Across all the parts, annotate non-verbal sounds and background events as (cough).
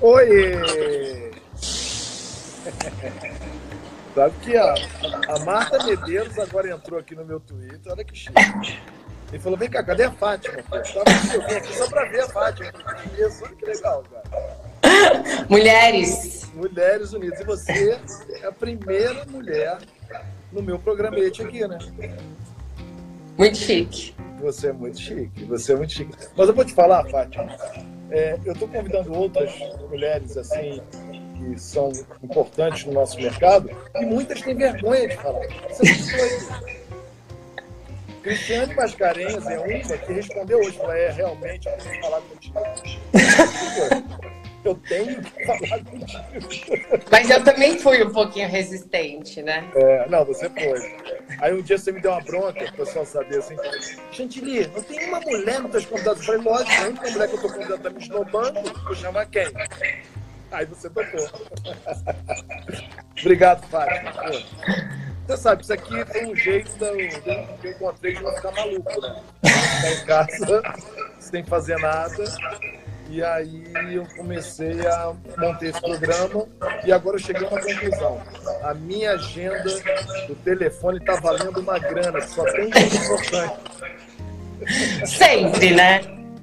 Oi! (laughs) Sabe que a, a Marta Medeiros agora entrou aqui no meu Twitter, olha que chique. E falou: vem cá, cadê a Fátima? Pô? Eu vim aqui só pra ver a Fátima. Isso, olha que legal, cara. (laughs) Mulheres. Mulheres Unidas. E você é a primeira mulher no meu programete aqui, né? Muito chique. Você é muito chique, você é muito chique. Mas eu vou te falar, Fátima, é, eu estou convidando outras mulheres assim que são importantes no nosso mercado e muitas têm vergonha de falar. Cristiane Mascarenhas é uma que respondeu hoje, falou, é, realmente, falar contigo. (laughs) Eu tenho que falar contigo. Mas eu também fui um pouquinho resistente, né? É, não, você foi. Aí um dia você me deu uma bronca, o pessoal saber assim, Chantilly, não tem uma mulher nos teus convidados. Eu falei, lógico, a única mulher que eu tô convidando tá me esnobando, vou chamar quem? Aí você tocou. Obrigado, Fátima. Você sabe, isso aqui tem um jeito de eu encontrei de não ficar maluco, né? Ficar em casa, sem fazer nada. E aí eu comecei a montar esse programa e agora eu cheguei a uma conclusão. A minha agenda do telefone está valendo uma grana, só tem gente importante. Sempre, né?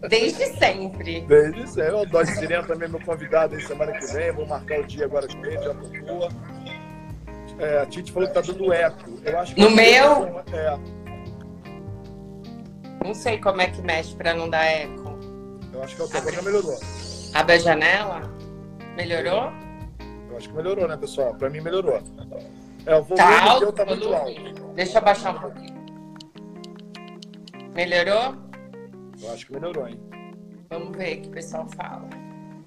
Desde sempre. Desde sempre. O Dodge Sirena também é meu convidado aí semana que vem. Vou marcar o dia agora com ele, já tocou. É, a Titi falou que tá dando eco. Eu acho que no meu? É. Não sei como é que mexe para não dar eco. Eu acho que o agora melhorou. Abre a janela? Melhorou? Eu acho que melhorou, né, pessoal? Para mim melhorou. É, o volume tá alto, tá muito alto. Deixa eu baixar um pouquinho. Melhorou? Eu acho que melhorou, hein? Vamos ver o que o pessoal fala.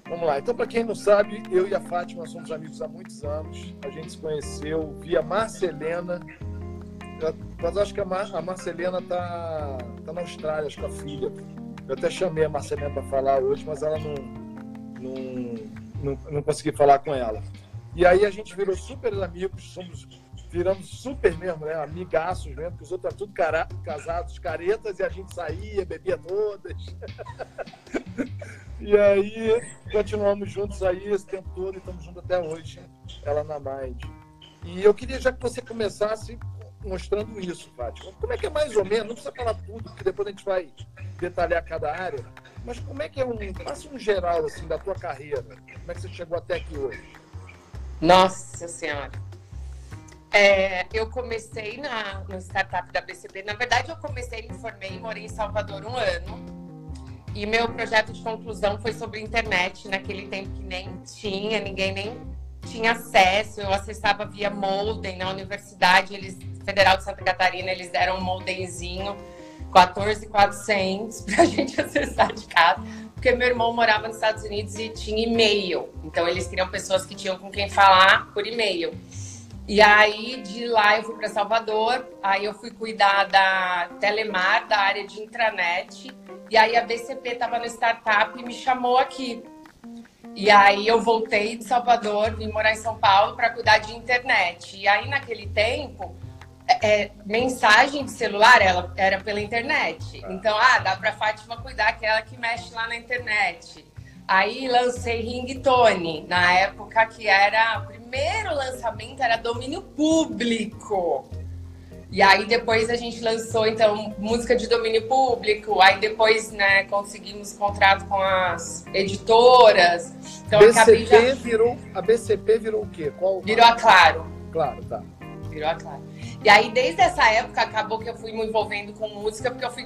Vamos lá. Então, para quem não sabe, eu e a Fátima somos amigos há muitos anos. A gente se conheceu via Marcelena. Mas acho que a, Mar a Marcelena tá, tá na Austrália, acho que a filha. Eu até chamei a Marcelina para falar hoje, mas ela não, não, não, não consegui falar com ela. E aí a gente virou super amigos, somos, viramos super mesmo, né? Amigaços mesmo, porque os outros eram tudo cara, casados, caretas, e a gente saía, bebia todas. (laughs) e aí continuamos juntos aí esse tempo todo e estamos juntos até hoje, ela na Mind. E eu queria já que você começasse mostrando isso, Fátima. Como é que é mais ou menos, não precisa falar tudo, porque depois a gente vai detalhar cada área, mas como é que é um, passa um geral assim da tua carreira, como é que você chegou até aqui hoje? Nossa Senhora. É, eu comecei na, no startup da BCP. Na verdade, eu comecei, me formei, morei em Salvador um ano. E meu projeto de conclusão foi sobre internet, naquele tempo que nem tinha, ninguém nem tinha acesso. Eu acessava via modem na universidade, eles Federal de Santa Catarina, eles deram um modemzinho 14,400 para a gente acessar de casa, porque meu irmão morava nos Estados Unidos e tinha e-mail. Então, eles queriam pessoas que tinham com quem falar por e-mail. E aí, de lá, eu fui para Salvador. Aí, eu fui cuidar da Telemar, da área de intranet. E aí, a BCP estava no startup e me chamou aqui. E aí, eu voltei de Salvador, vim morar em São Paulo para cuidar de internet. E aí, naquele tempo, é, mensagem de celular ela era pela internet. Ah. Então, ah, dá para Fátima cuidar que é ela que mexe lá na internet. Aí lancei Ringtone, na época que era o primeiro lançamento era domínio público. E aí depois a gente lançou então música de domínio público, aí depois, né, conseguimos contrato com as editoras. Então BCP já... virou a BCP virou o quê? Qual Virou a Claro. Claro, tá. Virou a Claro. E aí, desde essa época, acabou que eu fui me envolvendo com música, porque eu fui,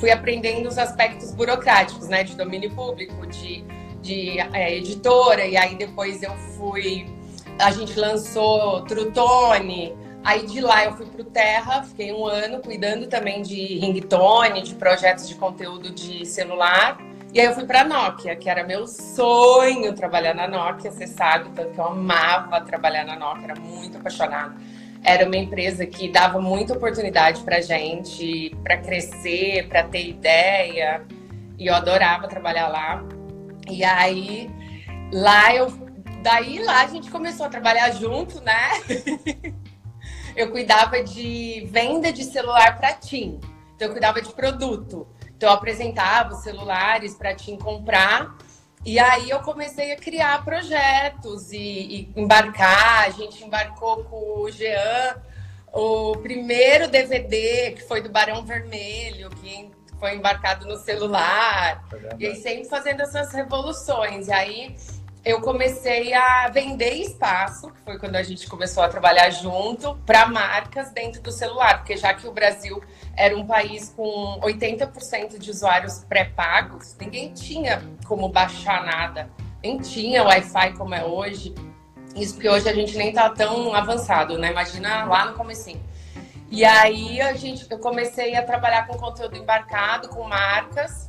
fui aprendendo os aspectos burocráticos, né? De domínio público, de, de é, editora, e aí depois eu fui. A gente lançou Trutone. Aí de lá eu fui para o Terra, fiquei um ano cuidando também de ringtone, de projetos de conteúdo de celular. E aí eu fui para a Nokia, que era meu sonho trabalhar na Nokia, você sabe, tanto que eu amava trabalhar na Nokia, era muito apaixonada era uma empresa que dava muita oportunidade para gente, para crescer, para ter ideia. E eu adorava trabalhar lá. E aí, lá eu. Daí lá a gente começou a trabalhar junto, né? (laughs) eu cuidava de venda de celular para TIM. Então, eu cuidava de produto. Então, eu apresentava os celulares para TIM comprar. E aí eu comecei a criar projetos e, e, embarcar. A gente embarcou com o Jean, o primeiro DVD que foi do Barão Vermelho, que foi embarcado no celular. É e aí sempre fazendo essas revoluções. E aí eu comecei a vender espaço, que foi quando a gente começou a trabalhar junto, para marcas dentro do celular, porque já que o Brasil era um país com 80% de usuários pré-pagos, ninguém tinha como baixar nada, nem tinha Wi-Fi como é hoje. Isso porque hoje a gente nem tá tão avançado, né? Imagina lá no comecinho. E aí a gente, eu comecei a trabalhar com conteúdo embarcado, com marcas,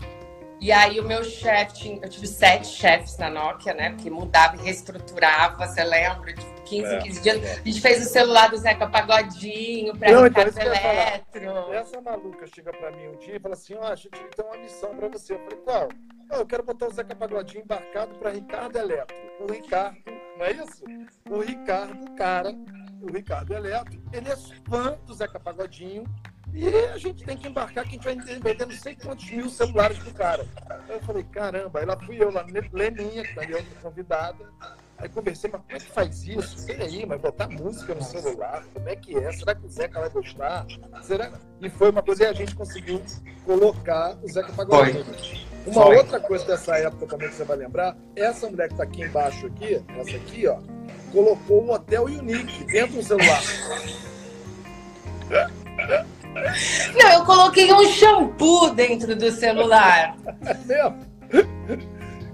e aí o meu chefe, eu tive sete chefes na Nokia, né? Porque mudava e reestruturava, você lembra? De 15, é, 15 dias. É. A gente fez o celular do Zeca Pagodinho para então, Ricardo Eletro. Essa maluca chega para mim um dia e fala assim, ó, oh, a gente tem uma missão para você. Eu falei, qual? Oh, eu quero botar o Zeca Pagodinho embarcado para Ricardo Eletro. O Ricardo, não é isso? O Ricardo, cara, o Ricardo Eletro, ele é fã do Zeca Pagodinho e a gente tem que embarcar que a gente vai vendendo não sei quantos mil celulares pro cara. Aí eu falei, caramba, aí lá fui eu, lá, Leninha, que tá ali outra convidada. Aí conversei, mas como é que faz isso? aí, mas botar música no celular, como é que é? Será que o Zeca vai gostar? Será? E foi uma coisa e a gente conseguiu colocar o Zeca Pagodinho. Uma foi. outra coisa dessa época também que você vai lembrar, essa mulher que tá aqui embaixo aqui, essa aqui, ó, colocou um hotel Unique dentro do celular. (laughs) Não, eu coloquei um shampoo dentro do celular. É mesmo?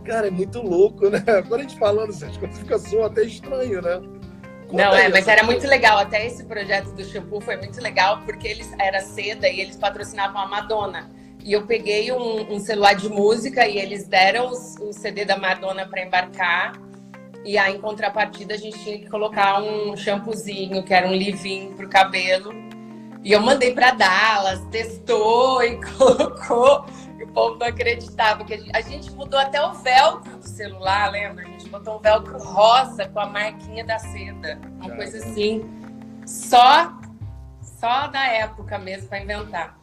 Cara, é muito louco, né? Quando a gente falando essas coisas, fica só até estranho, né? Conta Não, é, mas era muito legal. Até esse projeto do shampoo foi muito legal, porque eles era seda e eles patrocinavam a Madonna. E eu peguei um, um celular de música e eles deram o CD da Madonna para embarcar. E aí, em contrapartida, a gente tinha que colocar um shampoozinho, que era um livinho pro cabelo. E eu mandei para Dallas, testou (laughs) e colocou. E o povo não acreditava. que a gente, a gente, mudou até o velcro do celular, lembra? A gente botou um velcro rosa com a marquinha da seda. Uma coisa assim. Só, só da época mesmo para inventar.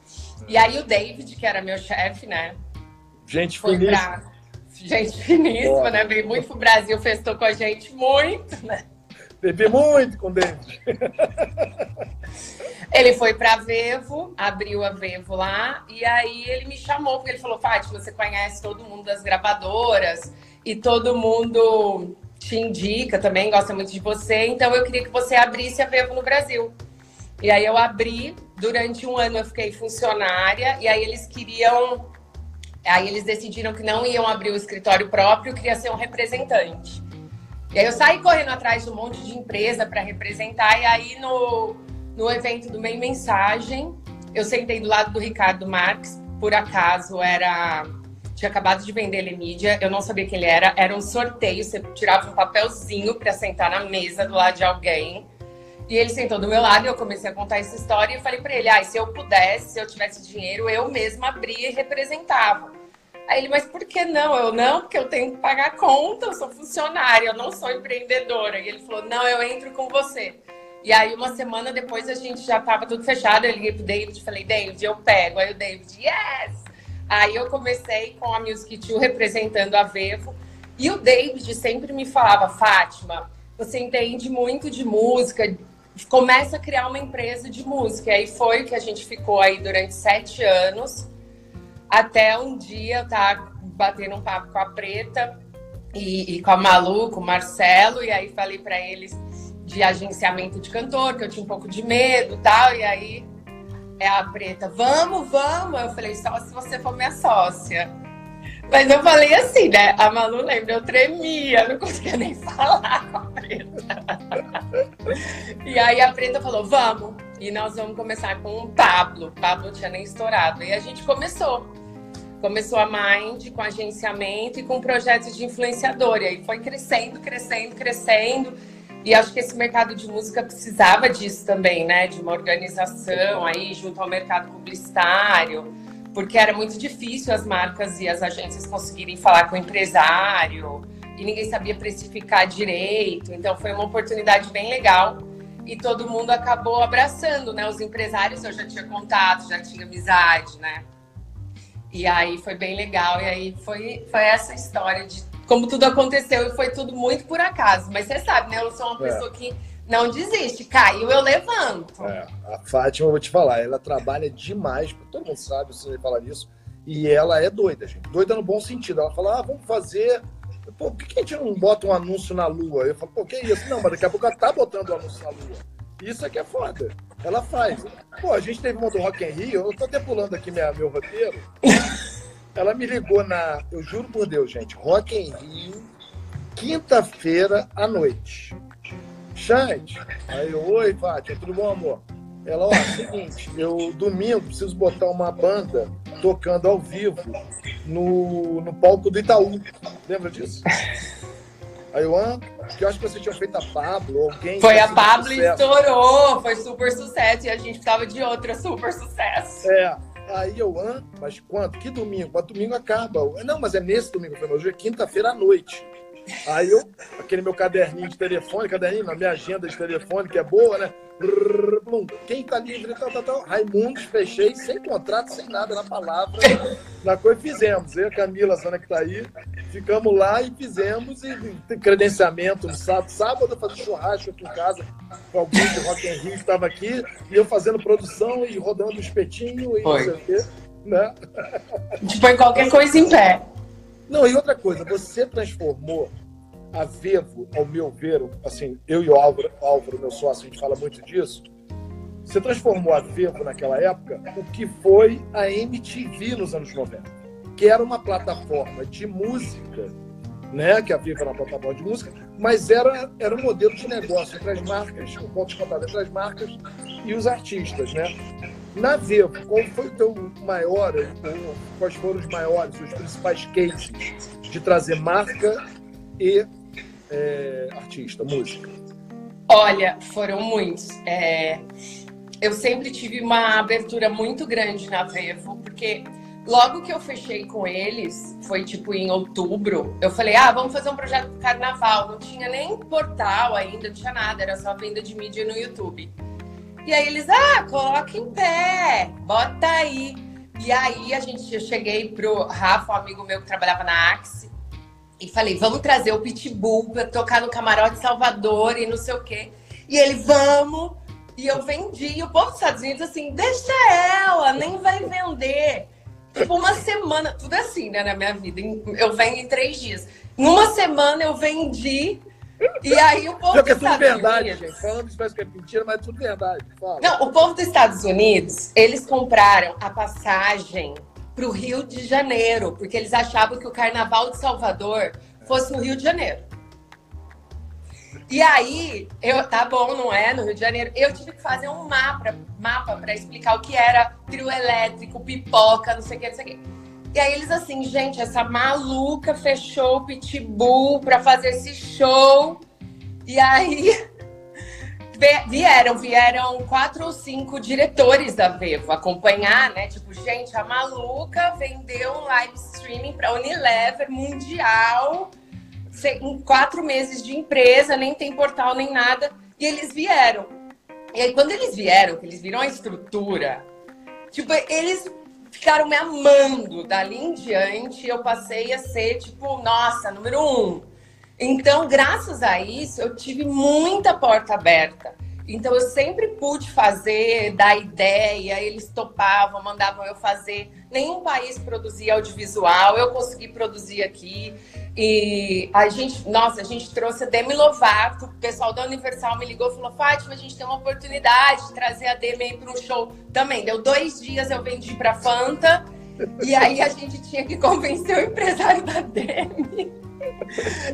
E aí o David, que era meu chefe, né? Gente foi finíssima. Pra... Gente finíssima, Boa. né? Veio muito pro Brasil, festou com a gente muito, né? Bebi muito com o David. (laughs) Ele foi para Vevo, abriu a Vevo lá, e aí ele me chamou, porque ele falou: Fátima, você conhece todo mundo das gravadoras e todo mundo te indica também, gosta muito de você, então eu queria que você abrisse a Vevo no Brasil. E aí eu abri, durante um ano eu fiquei funcionária, e aí eles queriam. Aí eles decidiram que não iam abrir o escritório próprio, queria ser um representante. E aí eu saí correndo atrás de um monte de empresa para representar, e aí no no evento do Meio Mensagem. Eu sentei do lado do Ricardo Marques, por acaso era. Tinha acabado de vender ele mídia, eu não sabia quem ele era. Era um sorteio, você tirava um papelzinho para sentar na mesa do lado de alguém. E ele sentou do meu lado e eu comecei a contar essa história e falei para ele: ah, se eu pudesse, se eu tivesse dinheiro, eu mesma abria e representava. Aí ele, mas por que não? Eu não, porque eu tenho que pagar conta, eu sou funcionária, eu não sou empreendedora. E ele falou: não, eu entro com você. E aí, uma semana depois, a gente já tava tudo fechado. Eu liguei pro David e falei, David, eu pego. Aí o David, yes! Aí eu comecei com a Music Too representando a Vevo. E o David sempre me falava, Fátima, você entende muito de música, começa a criar uma empresa de música. E aí foi que a gente ficou aí durante sete anos, até um dia eu tava batendo um papo com a Preta e, e com a Malu, com o Marcelo, e aí falei para eles de agenciamento de cantor, que eu tinha um pouco de medo tal, e aí é a preta, vamos, vamos. Eu falei, só se você for minha sócia. Mas eu falei assim, né? A Malu lembra, eu tremia, não conseguia nem (laughs) falar com a preta. e aí a preta falou, vamos. E nós vamos começar com o Pablo. O Pablo tinha nem estourado. E a gente começou. Começou a Mind com agenciamento e com projetos de influenciador. E aí foi crescendo, crescendo, crescendo. E acho que esse mercado de música precisava disso também, né? De uma organização aí junto ao mercado publicitário, porque era muito difícil as marcas e as agências conseguirem falar com o empresário e ninguém sabia precificar direito. Então foi uma oportunidade bem legal e todo mundo acabou abraçando, né? Os empresários eu já tinha contato, já tinha amizade, né? E aí foi bem legal. E aí foi, foi essa história de como tudo aconteceu e foi tudo muito por acaso. Mas você sabe, né? Eu sou uma é. pessoa que não desiste. Caiu, eu levanto. É, a Fátima, eu vou te falar, ela trabalha demais, todo mundo sabe, você falar nisso. E ela é doida, gente. Doida no bom sentido. Ela fala, ah, vamos fazer. Pô, por que a gente não bota um anúncio na lua? Eu falo, pô, que isso? Não, mas daqui a pouco ela tá botando o um anúncio na lua. Isso é que é foda. Ela faz. Pô, a gente teve uma do Rock in Rio, eu tô até pulando aqui minha, meu roteiro. (laughs) Ela me ligou na. Eu juro por Deus, gente, Rock in Rio, quinta-feira à noite. Chante. Aí eu, oi, Fátima, tudo bom, amor? Ela, ó, é seguinte, eu domingo preciso botar uma banda tocando ao vivo no, no palco do Itaú. Lembra disso? Aí eu, ah, que eu acho que você tinha feito a Pablo, alguém. Foi a Pablo e estourou, foi super sucesso. E a gente tava de outra super sucesso. É. Aí eu, ah, mas quanto? Que domingo? Mas domingo acaba. Não, mas é nesse domingo. Eu falei, hoje é quinta-feira à noite. Aí eu, aquele meu caderninho de telefone, caderninho, na minha agenda de telefone, que é boa, né? Quem tá livre, tal, tal, tal. Raimundo, fechei, sem contrato, sem nada, na palavra. Na coisa fizemos. Eu, a Camila, a Sana que tá aí, ficamos lá e fizemos. E tem credenciamento no sábado. Sábado eu fazia churrasco aqui em casa com alguém de Rock in Rio que estava aqui. E eu fazendo produção e rodando o espetinho e Foi. não sei o quê. Né? Tipo, qualquer coisa em pé. Não, e outra coisa, você transformou a Vevo, ao meu ver, assim, eu e o Álvaro, Álvaro, meu sócio, a gente fala muito disso. Você transformou a Vevo naquela época o que foi a MTV nos anos 90, que era uma plataforma de música, né? Que a Vevo era uma plataforma de música, mas era, era um modelo de negócio entre as marcas, o ponto de contato entre as marcas e os artistas, né? Na Vevo, qual foi o teu maior, quais foram os maiores, os principais cases de trazer marca e é, artista, música? Olha, foram muitos. É, eu sempre tive uma abertura muito grande na Vevo, porque logo que eu fechei com eles, foi tipo em outubro, eu falei, ah, vamos fazer um projeto do carnaval. Não tinha nem portal ainda, não tinha nada, era só venda de mídia no YouTube. E aí eles, ah, coloca em pé, bota aí. E aí a gente, eu cheguei pro Rafa, um amigo meu que trabalhava na Axe, e falei, vamos trazer o Pitbull para tocar no Camarote Salvador e não sei o quê. E ele, vamos. E eu vendi. E o povo dos Estados Unidos, assim, deixa ela, nem vai vender. Tipo, uma semana, tudo assim, né, na minha vida. Eu venho em três dias. Em uma semana eu vendi e aí o povo dos é tudo verdade, Unidos... gente. Falando parece que é mentira, mas é tudo verdade. Fala. Não, o povo dos Estados Unidos, eles compraram a passagem para o Rio de Janeiro, porque eles achavam que o Carnaval de Salvador fosse no Rio de Janeiro. E aí, eu, tá bom, não é? No Rio de Janeiro. Eu tive que fazer um mapa, mapa para explicar o que era trio elétrico, pipoca, não sei o que, não sei o que. E aí eles assim, gente, essa maluca fechou o Pitbull para fazer esse show. E aí vieram, vieram quatro ou cinco diretores da Vevo acompanhar, né? Tipo, gente, a maluca vendeu um live streaming para Unilever mundial em quatro meses de empresa, nem tem portal nem nada. E eles vieram. E aí, quando eles vieram, que eles viram a estrutura, tipo, eles ficaram me amando. Dali em diante, eu passei a ser, tipo, nossa, número um. Então, graças a isso, eu tive muita porta aberta. Então, eu sempre pude fazer, dar ideia, eles topavam, mandavam eu fazer. Nenhum país produzia audiovisual, eu consegui produzir aqui. E a gente, nossa, a gente trouxe a Demi Lovato, o pessoal da Universal me ligou e falou: Fátima, a gente tem uma oportunidade de trazer a Demi para um show também. Deu dois dias, eu vendi para Fanta, e aí a gente tinha que convencer o empresário da Demi.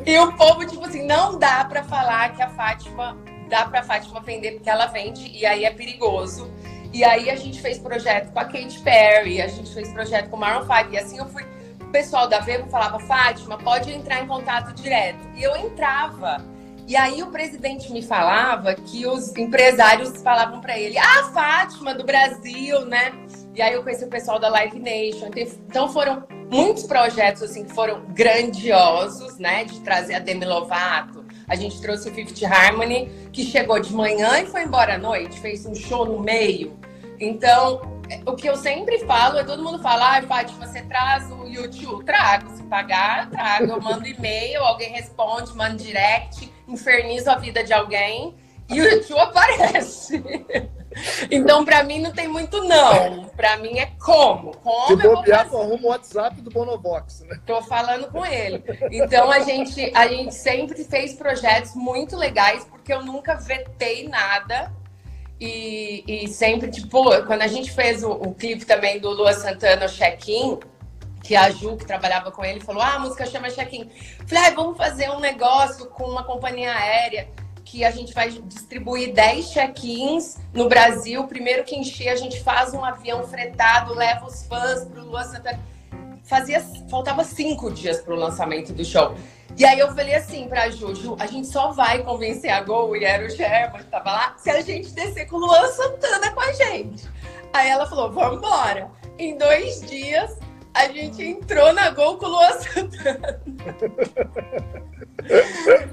E o povo, tipo assim, não dá para falar que a Fátima, dá para a Fátima vender porque ela vende, e aí é perigoso. E aí a gente fez projeto com a Katy Perry, a gente fez projeto com o Maroon 5, e assim eu fui pessoal da Vevo falava, Fátima, pode entrar em contato direto. E eu entrava. E aí o presidente me falava que os empresários falavam para ele, ah, Fátima, do Brasil, né? E aí eu conheci o pessoal da Live Nation. Então foram muitos projetos assim que foram grandiosos, né? De trazer a Demi Lovato. A gente trouxe o Fifth Harmony, que chegou de manhã e foi embora à noite, fez um show no meio. Então, o que eu sempre falo é todo mundo fala, ah, Fátima, você traz o YouTube? Trago. Se pagar, trago. Eu mando e-mail, alguém responde, mando direct, infernizo a vida de alguém e o YouTube aparece. (laughs) Então, para mim, não tem muito não. Para mim é como. Como Se bobear, tu arruma o WhatsApp do Bonovox, né? Tô falando com ele. Então, a gente, a gente sempre fez projetos muito legais, porque eu nunca vetei nada. E, e sempre, tipo, quando a gente fez o, o clipe também do Lua Santana, o Check-in, que a Ju, que trabalhava com ele, falou: Ah, a música chama Check-in. Falei, ah, vamos fazer um negócio com uma companhia aérea que a gente vai distribuir 10 check-ins no Brasil. Primeiro que encher, a gente faz um avião fretado, leva os fãs para o Lua Santana. Fazia, faltava cinco dias para o lançamento do show. E aí eu falei assim pra Juju, a gente só vai convencer a Gol, e era o German que tava lá, se a gente descer com o Luan Santana com a gente. Aí ela falou, vamos embora. Em dois dias, a gente entrou na Gol com o Luan Santana.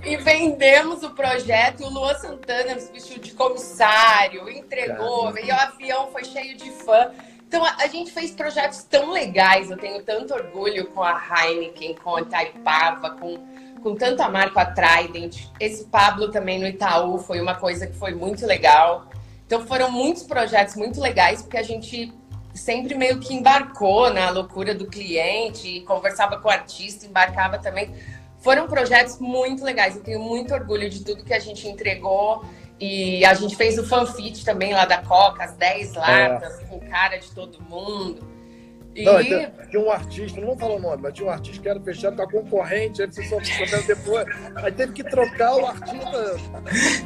e vendemos o projeto. E o Luan Santana se vestiu de comissário, entregou, Caramba. e o avião foi cheio de fã. Então a, a, gente fez projetos tão legais. Eu tenho tanto orgulho com a Heineken, com a Itaipava, com, com tanto amar com a Trident. Esse Pablo também no Itaú foi uma coisa que foi muito legal. Então foram muitos projetos muito legais, porque a gente sempre meio que embarcou na loucura do cliente, conversava com o artista, embarcava também. Foram projetos muito legais. Eu tenho muito orgulho de tudo que a gente entregou. E a gente fez o fanfit também lá da Coca, as 10 latas, é. com cara de todo mundo. E... Não, tinha, tinha, um artista, não vou falar o nome, mas tinha um artista que era fechado com a concorrente, aí você só soubeu depois. Aí teve que trocar o artista.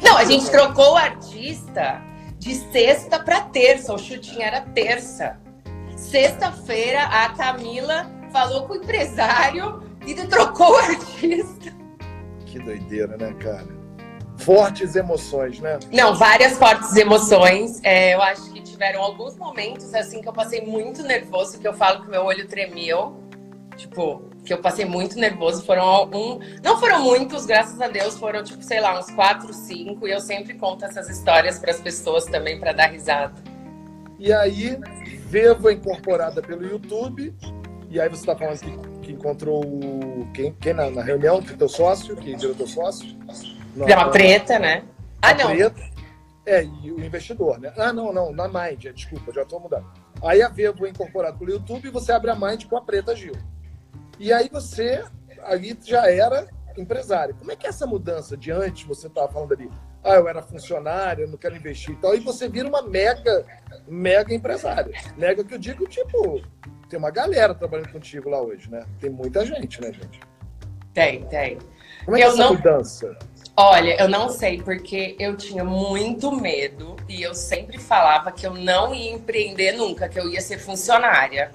Não, a gente trocou o artista de sexta para terça. O chutinho era terça. Sexta-feira, a Camila falou com o empresário e trocou o artista. Que doideira, né, cara? Fortes emoções, né? Não, várias fortes emoções. É, eu acho que tiveram alguns momentos assim que eu passei muito nervoso, que eu falo que meu olho tremeu. Tipo, que eu passei muito nervoso. Foram algum. Não foram muitos, graças a Deus, foram, tipo, sei lá, uns quatro, cinco. E eu sempre conto essas histórias para as pessoas também para dar risada. E aí, Vevo incorporada pelo YouTube. E aí você está falando que, que encontrou quem, quem na, na, reunião, que é teu sócio, que virou teu sócio? Na, é uma preta, né? Ah, não. Preta, é, e o investidor, né? Ah, não, não, na Mind, é, desculpa, já estou mudando. Aí a Vevo é incorporada pelo YouTube e você abre a Mind com a Preta Gil. E aí você ali já era empresário. Como é que é essa mudança de antes, você estava falando ali, ah, eu era funcionário, eu não quero investir e tal, e você vira uma mega, mega empresária. Mega que eu digo, tipo, tem uma galera trabalhando contigo lá hoje, né? Tem muita gente, né, gente? Tem, tem. Como é que é essa não... mudança? Olha, eu não sei, porque eu tinha muito medo e eu sempre falava que eu não ia empreender nunca, que eu ia ser funcionária.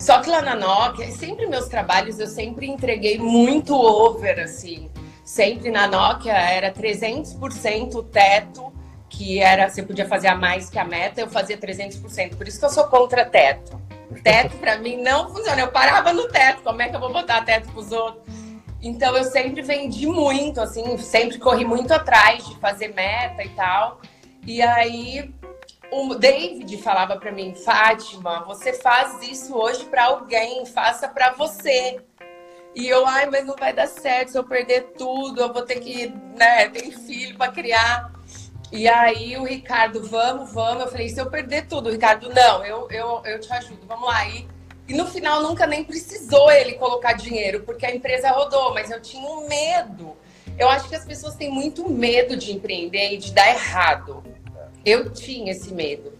Só que lá na Nokia, sempre meus trabalhos eu sempre entreguei muito over, assim. Sempre na Nokia era 300% o teto, que era, você podia fazer a mais que a meta, eu fazia 300%. Por isso que eu sou contra teto. Teto para mim não funciona. Eu parava no teto, como é que eu vou botar teto pros outros? Então eu sempre vendi muito, assim, sempre corri muito atrás de fazer meta e tal. E aí o David falava para mim, Fátima, você faz isso hoje para alguém, faça para você. E eu, ai, mas não vai dar certo se eu perder tudo, eu vou ter que, né, ter filho para criar. E aí o Ricardo, vamos, vamos. Eu falei, se eu perder tudo, o Ricardo, não, eu, eu, eu te ajudo, vamos lá. E, e no final nunca nem precisou ele colocar dinheiro, porque a empresa rodou, mas eu tinha um medo. Eu acho que as pessoas têm muito medo de empreender e de dar errado. Eu tinha esse medo.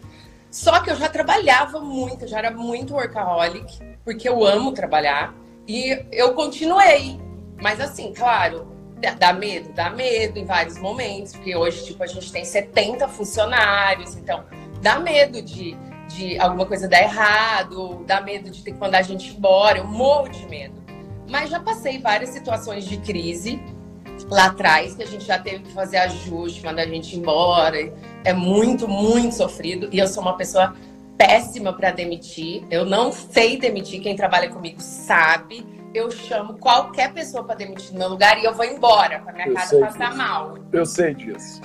Só que eu já trabalhava muito, já era muito workaholic, porque eu amo trabalhar. E eu continuei. Mas assim, claro, Dá medo? Dá medo em vários momentos, porque hoje, tipo, a gente tem 70 funcionários, então dá medo de, de alguma coisa dar errado, dá medo de ter que mandar a gente embora, eu morro de medo. Mas já passei várias situações de crise lá atrás, que a gente já teve que fazer ajuste, mandar a gente embora. É muito, muito sofrido. E eu sou uma pessoa péssima para demitir. Eu não sei demitir, quem trabalha comigo sabe eu chamo qualquer pessoa para demitir no meu lugar e eu vou embora, para minha eu casa passar disso. mal. Eu sei disso.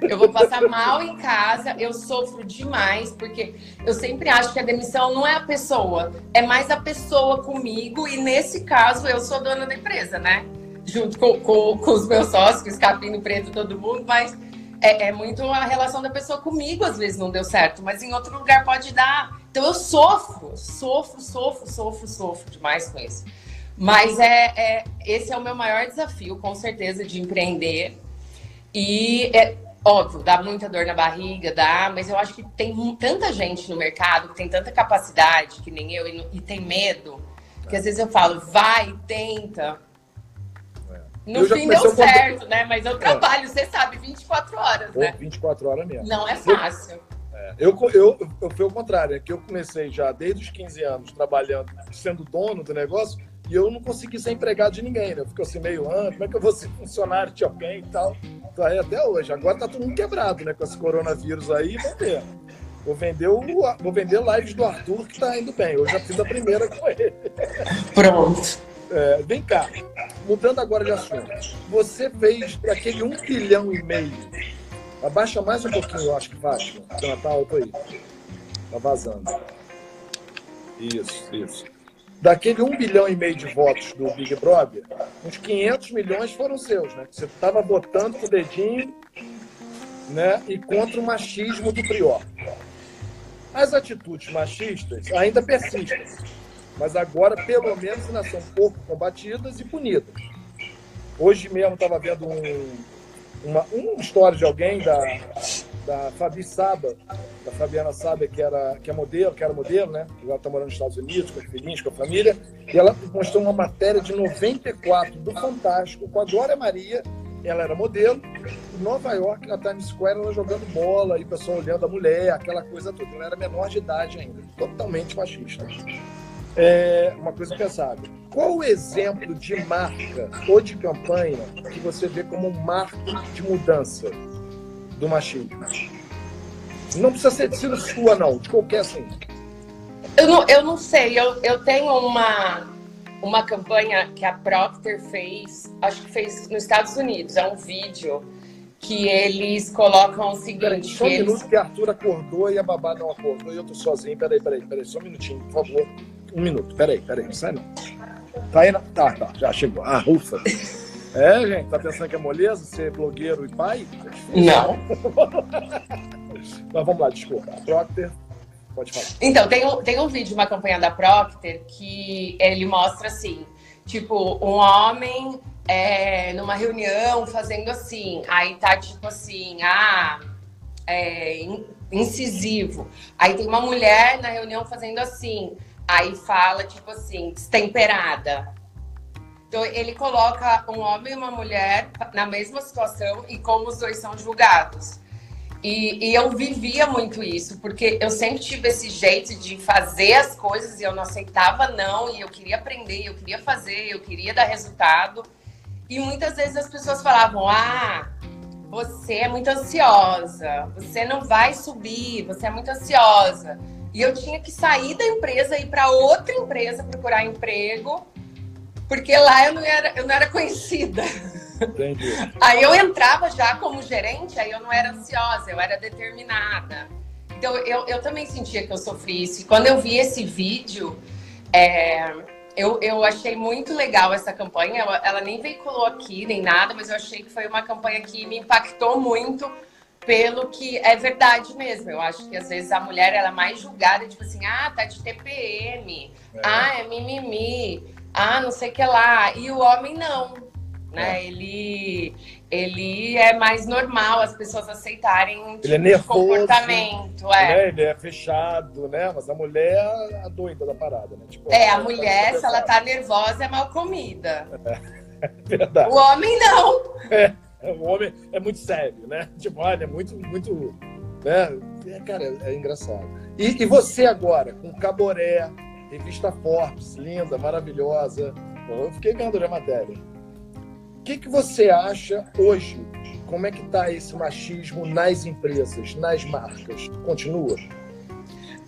Eu vou passar mal em casa, eu sofro demais, porque eu sempre acho que a demissão não é a pessoa, é mais a pessoa comigo, e nesse caso eu sou dona da empresa, né? Junto com, com, com os meus sócios, Capino Preto, todo mundo, mas é, é, muito a relação da pessoa comigo, às vezes não deu certo, mas em outro lugar pode dar. Então eu sofro, sofro, sofro, sofro, sofro demais com isso. Mas é, é esse é o meu maior desafio, com certeza, de empreender. E é óbvio, dá muita dor na barriga, dá, mas eu acho que tem tanta gente no mercado que tem tanta capacidade, que nem eu, e, e tem medo, que às vezes eu falo, vai, tenta, no fim deu certo, né? Mas eu é. trabalho, é. você sabe, 24 horas, né? 24 horas mesmo. Não é fácil. É. Eu, eu, eu, foi o contrário, é que eu comecei já desde os 15 anos trabalhando, sendo dono do negócio, e eu não consegui ser empregado de ninguém, né? Eu fico assim meio, ah, como é que eu vou ser funcionário de alguém e tal? Então aí até hoje. Agora tá todo mundo quebrado, né? Com esse coronavírus aí, vamos ver. Vou vender, o, vou vender lives do Arthur que tá indo bem. Eu já fiz a primeira com ele. Pronto. É, vem cá, mudando agora de assunto. Você fez aquele um bilhão e meio. Abaixa mais um pouquinho, eu acho que Fátima. Tá, tá alto aí. Tá vazando. Isso, isso. Daquele um bilhão e meio de votos do Big Brother, uns 500 milhões foram seus, né? Você estava botando com o dedinho né? e contra o machismo do Prior. As atitudes machistas ainda persistem mas agora, pelo menos, ainda são pouco combatidas e punidas. Hoje mesmo estava vendo um, uma, uma história de alguém da, da Fabi Saba, da Fabiana Saba, que, era, que é modelo, que era modelo, né? Ela está morando nos Estados Unidos com os filhinhos, com a família. E ela mostrou uma matéria de 94 do Fantástico com a Glória Maria. Ela era modelo. Em Nova York, na Times Square, ela jogando bola e o pessoal olhando a mulher, aquela coisa toda. Ela era menor de idade ainda, totalmente machista é uma coisa pesada. Qual o exemplo de marca ou de campanha que você vê como um marco de mudança do machismo? Não precisa ser de sua, não, de qualquer assim. Eu não, eu não sei, eu, eu tenho uma, uma campanha que a Procter fez, acho que fez nos Estados Unidos, é um vídeo que eles colocam o seguinte. Só um eles... minuto que a Arthur acordou e a babá não acordou e eu tô sozinho. Peraí, peraí, peraí, só um minutinho, por favor. Um minuto, peraí, peraí, não sai não. Tá aí na... Tá, tá, já chegou. Ah, ufa. É, gente, tá pensando que é moleza ser blogueiro e pai? Não. (laughs) Mas vamos lá, desculpa. A Procter, pode falar. Então, tem um, tem um vídeo, uma campanha da Procter, que ele mostra assim, tipo, um homem é, numa reunião fazendo assim, aí tá tipo assim, ah, é, incisivo. Aí tem uma mulher na reunião fazendo assim, Aí fala, tipo assim, destemperada. Então, ele coloca um homem e uma mulher na mesma situação e como os dois são julgados. E, e, eu vivia muito isso, porque eu sempre tive esse jeito de fazer as coisas e eu não aceitava não, e eu queria aprender, eu queria fazer, eu queria dar resultado. E muitas vezes as pessoas falavam: ah, você é muito ansiosa, você não vai subir, você é muito ansiosa. E eu tinha que sair da empresa e ir para outra empresa procurar emprego, porque lá eu não era, eu não era conhecida. Entendi. Aí eu entrava já como gerente, aí eu não era ansiosa, eu era determinada. Então eu, eu também sentia que eu sofri isso. E quando eu vi esse vídeo, é, eu, eu achei muito legal essa campanha. Ela, ela nem veiculou aqui nem nada, mas eu achei que foi uma campanha que me impactou muito pelo que é verdade mesmo. Eu acho que às vezes a mulher ela é mais julgada, tipo assim, ah, tá de TPM, é. ah, é mimimi, ah, não sei o que lá. E o homem não, né? É. Ele, ele é mais normal as pessoas aceitarem um tipo ele é nervoso, comportamento. É. Né? Ele é fechado, né? Mas a mulher é a doida da parada, né? Tipo, é, a mulher, tá se ela tá nervosa, é mal comida. É, (laughs) verdade. O homem não. É. O homem é muito sério, né? (laughs) Tipo, olha, é muito, muito. Né? É, cara, é, é engraçado. E, e, você agora, com Caboré, revista Forbes, linda, maravilhosa. Eu fiquei vendo a matéria. O que, que você acha hoje? Como é que está esse machismo nas empresas, nas marcas? Continua?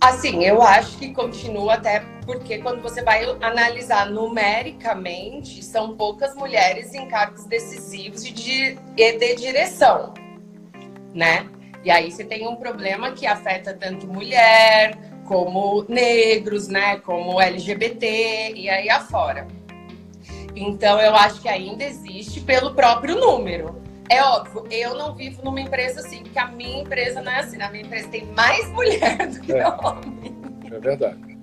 Assim, eu acho que continua até porque quando você vai analisar numericamente, são poucas mulheres em cargos decisivos e de, de direção. né? E aí você tem um problema que afeta tanto mulher, como negros, né? Como LGBT e aí afora. Então eu acho que ainda existe pelo próprio número. É óbvio, eu não vivo numa empresa assim, porque a minha empresa não é assim. Na minha empresa tem mais mulher do que é. homem. É verdade.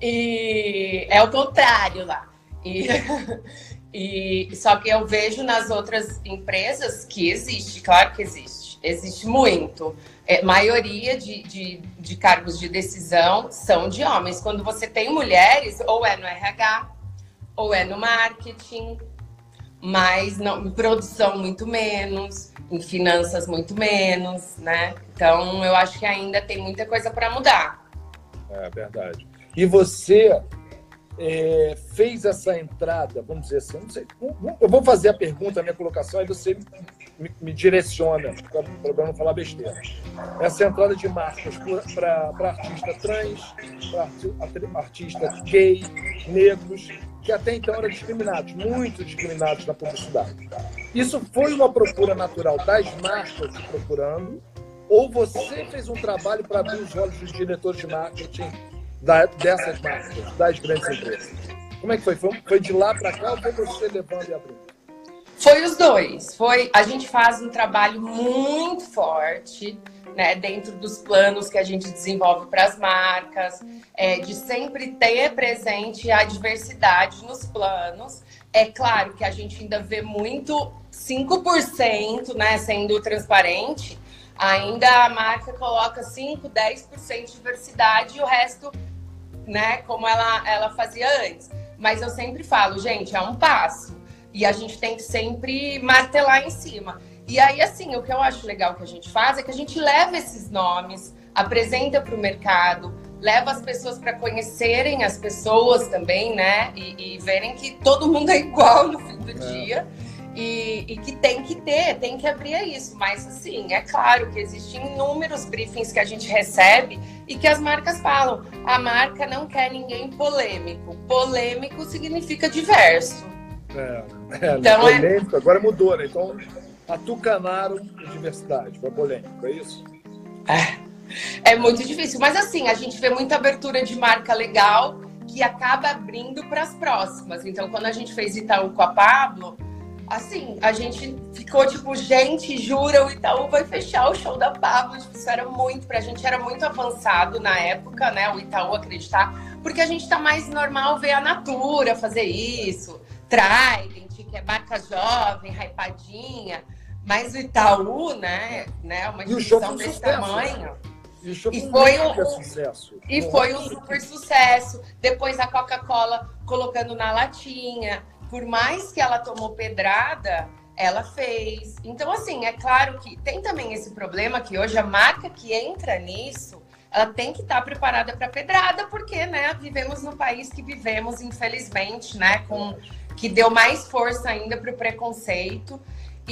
E é o contrário lá. E, (laughs) e só que eu vejo nas outras empresas que existe, claro que existe, existe muito. É, maioria de, de, de cargos de decisão são de homens. Quando você tem mulheres, ou é no RH, ou é no marketing, mas não, em produção muito menos, em finanças muito menos, né? Então eu acho que ainda tem muita coisa para mudar. É verdade. E você é, fez essa entrada, vamos dizer assim, sei, eu vou fazer a pergunta, a minha colocação, aí você me, me direciona para não falar besteira. Essa entrada de marcas para artista trans, para artista gay, negros, que até então eram discriminados, muito discriminados na publicidade. Isso foi uma procura natural das marcas procurando, ou você fez um trabalho para abrir os olhos dos diretores de marketing da, dessas marcas, das grandes empresas? Como é que foi? Foi, foi de lá para cá ou foi você levando e abrindo? Foi os dois. Foi a gente faz um trabalho muito forte né, dentro dos planos que a gente desenvolve para as marcas, é, de sempre ter presente a diversidade nos planos. É claro que a gente ainda vê muito 5%, né, sendo transparente, ainda a marca coloca 5, 10% de diversidade e o resto, né, como ela, ela fazia antes. Mas eu sempre falo, gente, é um passo. E a gente tem que sempre martelar em cima. E aí, assim, o que eu acho legal que a gente faz é que a gente leva esses nomes, apresenta para o mercado, leva as pessoas para conhecerem as pessoas também, né? E, e, verem que todo mundo é igual no fim do é. dia. E, e, que tem que ter, tem que abrir isso. Mas, assim, é claro que existem inúmeros briefings que a gente recebe e que as marcas falam: a marca não quer ninguém polêmico. Polêmico significa diverso. É, é então, é polêmico, é... agora mudou, né? Então atucanaram a diversidade. Foi polêmico, é isso? É. é muito difícil. Mas assim, a gente vê muita abertura de marca legal que acaba abrindo para as próximas. Então, quando a gente fez Itaú com a Pablo, assim, a gente ficou tipo, gente, jura, o Itaú vai fechar o show da Pablo. Tipo, isso era muito, pra gente era muito avançado na época, né? O Itaú acreditar, porque a gente tá mais normal ver a Natura fazer isso, Trident, que é marca jovem, hypadinha. Mas o Itaú, né, né uma instituição desse sucesso, tamanho. E, e foi um, sucesso. E foi um super sucesso. Depois a Coca-Cola colocando na latinha. Por mais que ela tomou pedrada, ela fez. Então, assim, é claro que tem também esse problema que hoje a marca que entra nisso, ela tem que estar preparada para pedrada, porque, né, vivemos no país que vivemos, infelizmente, né, com que deu mais força ainda para o preconceito.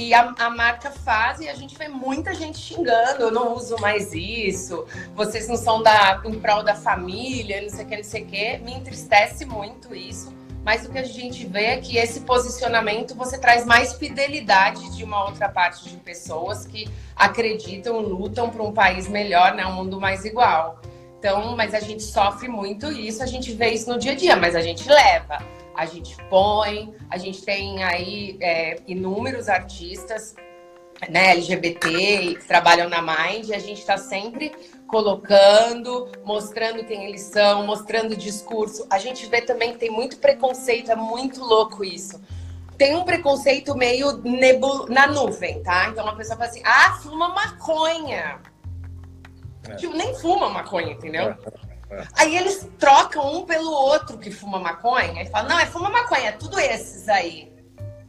E a, a, marca faz e a gente vê muita gente xingando, eu não uso mais isso, vocês não são da, em prol da família, não sei o que, não sei o que. Me entristece muito isso, mas o que a gente vê é que esse posicionamento você traz mais fidelidade de uma outra parte de pessoas que acreditam, lutam para um país melhor, né, um mundo mais igual. Então, mas a gente sofre muito isso, a gente vê isso no dia a dia, mas a gente leva a gente põe, a gente tem aí é, inúmeros artistas né, LGBT que trabalham na Mind, e a gente está sempre colocando, mostrando quem eles são, mostrando o discurso. A gente vê também que tem muito preconceito, é muito louco isso. Tem um preconceito meio nebul... na nuvem, tá? Então uma pessoa fala assim: ah, fuma maconha. É. Tipo, nem fuma maconha, entendeu? É. Aí eles trocam um pelo outro que fuma maconha. E falam, não, é fuma maconha, é tudo esses aí.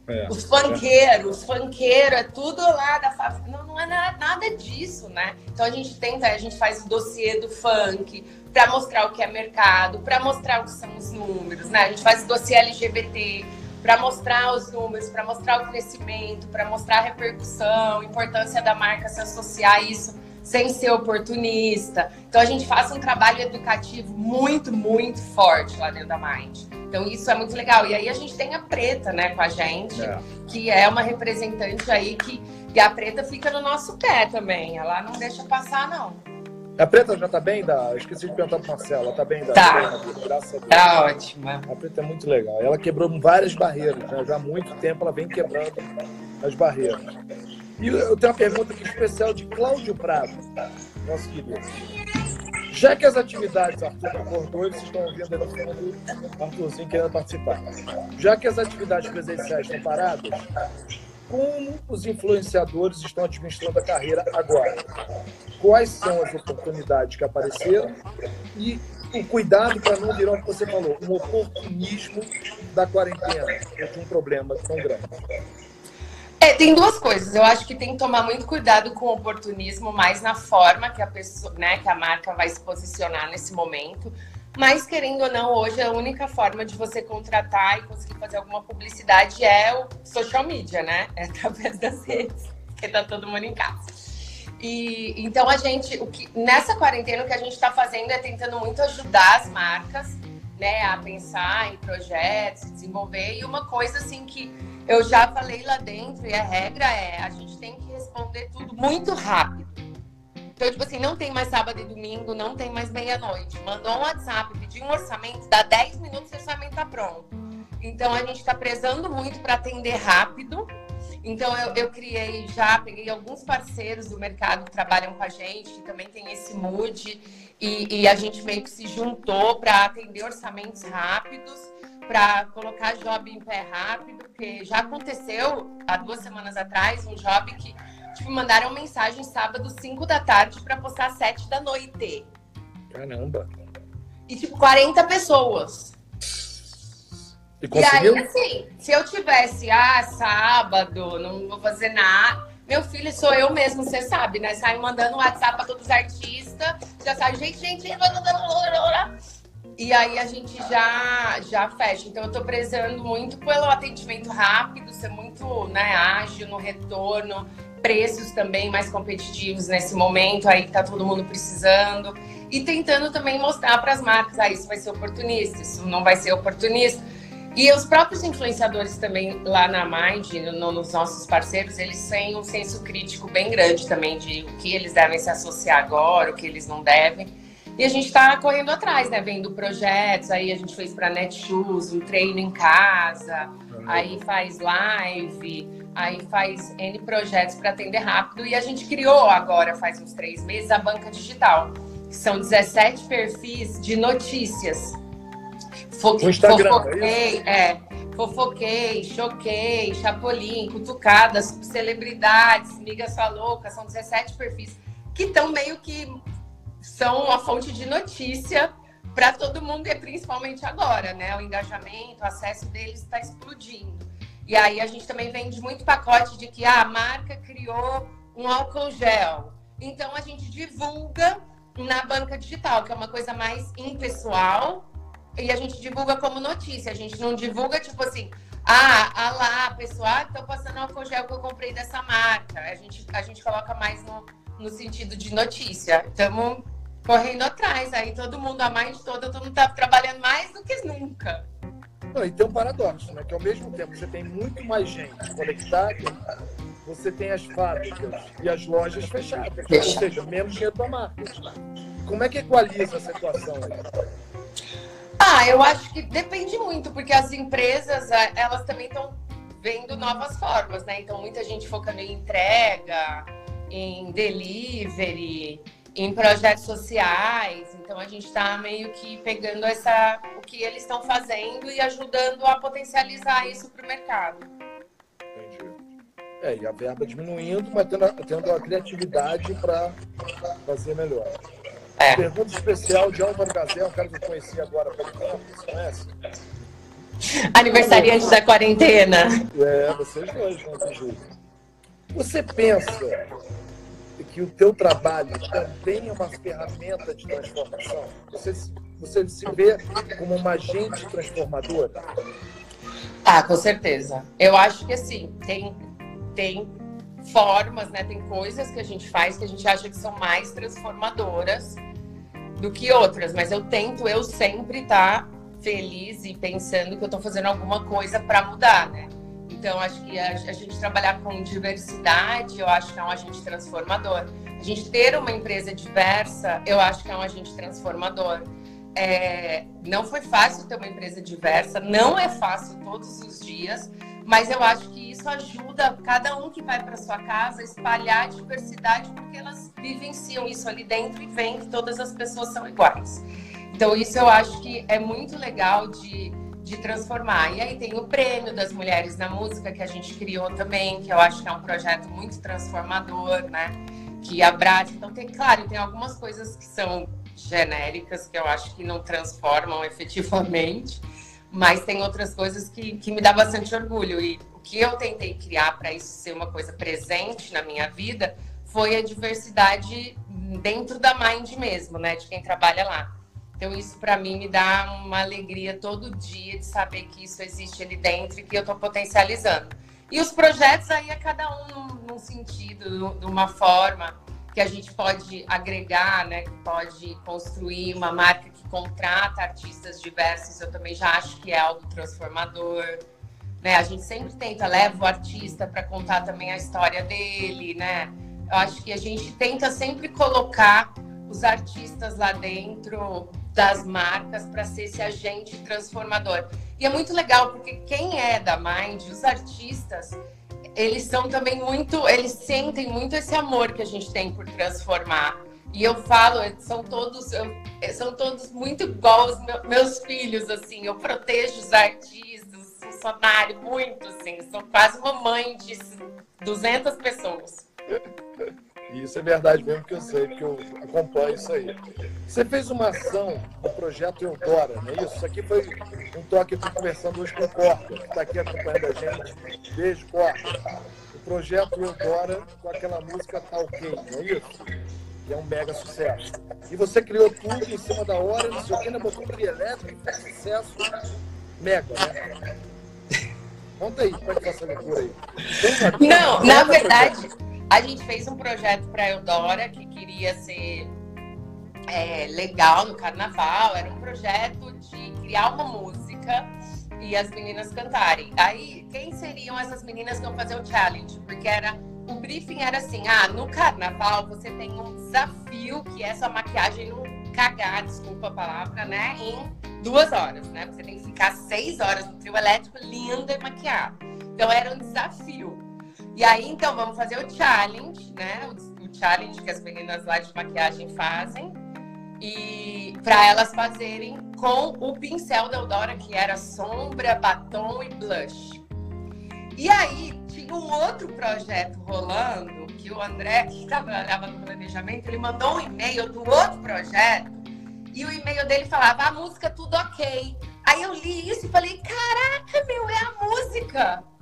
É, os funkeiros, os funkeiros, é tudo lá da favela. Não, não é nada, nada, disso, né? Então a gente tenta, a gente faz o dossiê do funk para mostrar o que é mercado, para mostrar o que são os números, né? A gente faz o dossiê LGBT para mostrar os números, para mostrar o crescimento, para mostrar a repercussão, importância da marca se associar a isso sem ser oportunista. Então a gente faz um trabalho educativo muito, muito forte lá dentro da Mind. Então isso é muito legal. E aí a gente tem a Preta, né, com a gente, é. que é uma representante aí que E a preta fica no nosso pé também. Ela não deixa passar, não. A preta já tá bem da. Esqueci de perguntar pra Marcela. Ela tá bem da. Tá. Graças a Deus. Tá ótima. A preta é muito legal. Ela quebrou várias barreiras. Né? Já há muito tempo ela vem quebrando as barreiras. E eu tenho uma pergunta aqui especial de Cláudio Prado, nosso querido. Já que as atividades, Arthur concordou, e vocês estão ouvindo no fundo, Arthurzinho querendo participar. Já que as atividades presenciais estão paradas, como os influenciadores estão administrando a carreira agora? Quais são as oportunidades que apareceram e o cuidado para não virar o que você falou, um oportunismo da quarentena, de um problema tão grande? É, tem duas coisas. Eu acho que tem que tomar muito cuidado com o oportunismo, mais na forma que a pessoa, né, que a marca vai se posicionar nesse momento. Mas, querendo ou não, hoje a única forma de você contratar e conseguir fazer alguma publicidade é o social media, né? É através das redes, porque tá todo mundo em casa. E então a gente, o que nessa quarentena o que a gente está fazendo é tentando muito ajudar as marcas, né, a pensar em projetos, desenvolver. E uma coisa assim que eu já falei lá dentro e a regra é a gente tem que responder tudo muito rápido. Então, tipo assim, não tem mais sábado e domingo, não tem mais meia-noite. Mandou um WhatsApp, pediu um orçamento, dá 10 minutos e o orçamento tá pronto. Então, a gente está prezando muito para atender rápido. Então, eu, eu, criei já, peguei alguns parceiros do mercado que trabalham com a gente, que também tem esse mood, e, e a gente meio que se juntou para atender orçamentos rápidos, para colocar job em pé rápido, porque já aconteceu há duas semanas atrás um job que Tipo, mandaram mensagem sábado, 5 da tarde, para postar 7 da noite. Caramba. E, tipo, 40 pessoas. E, e aí, assim, se eu tivesse, ah, sábado, não vou fazer nada. Meu filho sou eu mesmo, você sabe, né? Sai mandando WhatsApp para todos os artistas. Já sai, gente, gente. E aí a gente já, já fecha. Então eu tô prezando muito pelo atendimento rápido, ser muito né, ágil no retorno preços também mais competitivos nesse momento aí que tá todo mundo precisando e tentando também mostrar para as marcas, ah, isso vai ser oportunista, isso não vai ser oportunista. E os próprios influenciadores também lá na Mind, no, nos nossos parceiros, eles têm um senso crítico bem grande também de o que eles devem se associar agora, o que eles não devem. E a gente está correndo atrás, né? Vendo projetos, aí a gente fez para Netshoes um treino em casa, uhum. aí faz live, aí faz N projetos para atender rápido. E a gente criou agora, faz uns três meses, a banca digital. São 17 perfis de notícias. Fo Instagram, fofoquei, é, é, fofoquei, choquei, chapolim, cutucadas, celebridades, miga sua louca, são 17 perfis que estão meio que são uma fonte de notícia para todo mundo e principalmente agora, né? O engajamento, o acesso deles está explodindo. E aí a gente também vende muito pacote de que ah, a marca criou um álcool gel. Então a gente divulga na banca digital, que é uma coisa mais impessoal, e a gente divulga como notícia. A gente não divulga tipo assim, ah, ah lá, pessoal, estou passando álcool gel que eu comprei dessa marca. A gente, a gente coloca mais no, no sentido de notícia. Estamos correndo atrás, aí todo mundo, a mais toda, todo mundo está trabalhando mais do que nunca. Não, e tem um paradoxo, né? Que ao mesmo tempo você tem muito mais gente conectada, você tem as fábricas e as lojas fechadas. Ou seja, menos dinheiro para marca. Como é que equaliza essa situação aí? Ah, eu acho que depende muito, porque as empresas, elas também estão vendo novas formas, né? Então, muita gente focando em entrega, em delivery, em projetos sociais. Então a gente está meio que pegando essa o que eles estão fazendo e ajudando a potencializar isso para o mercado. Entendi. É, e a verba diminuindo, mas tendo a, tendo a criatividade para fazer melhor. É. Pergunta especial de Álvaro Gazel, um cara que eu conheci agora pouco tempo. Você conhece? Aniversariante da quarentena. É, vocês dois, né? Você pensa que o teu trabalho também é uma ferramenta de transformação? Você, você se vê como uma agente transformadora? Ah, com certeza. Eu acho que assim, tem, tem formas, né? Tem coisas que a gente faz que a gente acha que são mais transformadoras do que outras, mas eu tento eu sempre estar tá feliz e pensando que eu estou fazendo alguma coisa para mudar, né? Então, acho que a, a, gente trabalhar com diversidade, eu acho que é um agente transformador. A gente ter uma empresa diversa, eu acho que é um agente transformador. É, não foi fácil ter uma empresa diversa, não é fácil todos os dias, mas eu acho que isso ajuda cada um que vai para sua casa a espalhar a diversidade, porque elas vivenciam isso ali dentro e veem que todas as pessoas são iguais. Então, isso eu acho que é muito legal de, de transformar. E aí tem o prêmio das mulheres na música que a gente criou também, que eu acho que é um projeto muito transformador, né? Que abraça. Então, tem, claro, tem algumas coisas que são genéricas, que eu acho que não transformam (laughs) efetivamente, mas tem outras coisas que, que me dá bastante orgulho. E o que eu tentei criar para isso ser uma coisa presente na minha vida foi a diversidade dentro da Mind mesmo, né? De quem trabalha lá. Então, isso para mim me dá uma alegria todo dia de saber que isso existe ali dentro e que eu estou potencializando. E os projetos aí é cada um num, sentido, de uma forma que a gente pode agregar, né? Que pode construir uma marca que contrata artistas diversos. Eu também já acho que é algo transformador. Né? A gente sempre tenta levar o artista para contar também a história dele, né? Eu acho que a gente tenta sempre colocar os artistas lá dentro das marcas para ser esse agente transformador. E é muito legal porque quem é da Mind, os artistas, eles são também muito, eles sentem muito esse amor que a gente tem por transformar. E eu falo, são todos, são todos muito igual os meus filhos, assim. Eu protejo os artistas, os funcionários, muito, assim. Sou quase uma mãe de 200 pessoas. (laughs) E isso é verdade mesmo que eu sei, porque eu acompanho isso aí. Você fez uma ação do projeto Eudora, não é isso? Isso aqui foi um toque que eu conversando hoje com o Corta, que está aqui acompanhando a gente. Beijo, Corta. O projeto Eudora com aquela música Tá Ok, não é isso? Que é um mega sucesso. E você criou tudo em cima da hora, não sei o que, na botou um elétrico, fez sucesso mega, né? Conta aí, como é que tá essa loucura aí? Não, na verdade. A gente fez um projeto para Eudora que queria ser é, legal no carnaval. Era um projeto de criar uma música e as meninas cantarem. Aí, quem seriam essas meninas que vão fazer o challenge? Porque era o briefing era assim: ah, no carnaval você tem um desafio que é sua maquiagem não cagar, desculpa a palavra, né? Em duas horas, né? Você tem que ficar seis horas no trio elétrico linda e maquiada. Então era um desafio. E aí, então, vamos fazer o challenge, né? O, challenge que as meninas lá de maquiagem fazem. E para elas fazerem com o pincel da Eudora, que era sombra, batom e blush. E aí, tinha um outro projeto rolando, que o André, que trabalhava no planejamento, ele mandou um e-mail do outro projeto, e o e-mail dele falava, a música tudo ok. Aí eu li isso e falei, caraca, meu, é a música!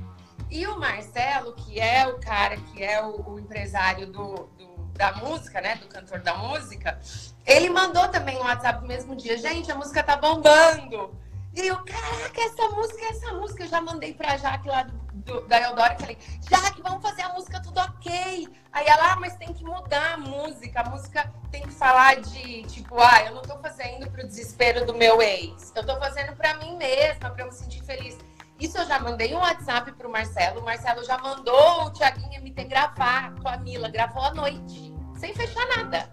E o Marcelo, que é o cara que é o, o empresário do, do, da música, né? Do cantor da música, ele mandou também um WhatsApp no mesmo dia. Gente, a música tá bombando. E eu, caraca, essa música, essa música, eu já mandei pra Jaque lá do, do, da Eudora, falei, Jaque, vamos fazer a música tudo ok. Aí ela, ah, mas tem que mudar a música, a música tem que falar de, tipo, ah, eu não tô fazendo pro desespero do meu ex, eu tô fazendo pra mim mesma, pra eu me sentir feliz. Isso eu já mandei um WhatsApp pro Marcelo. O Marcelo já mandou o Tiaguinho me ter gravar com a Mila. Gravou à noite, sem fechar nada.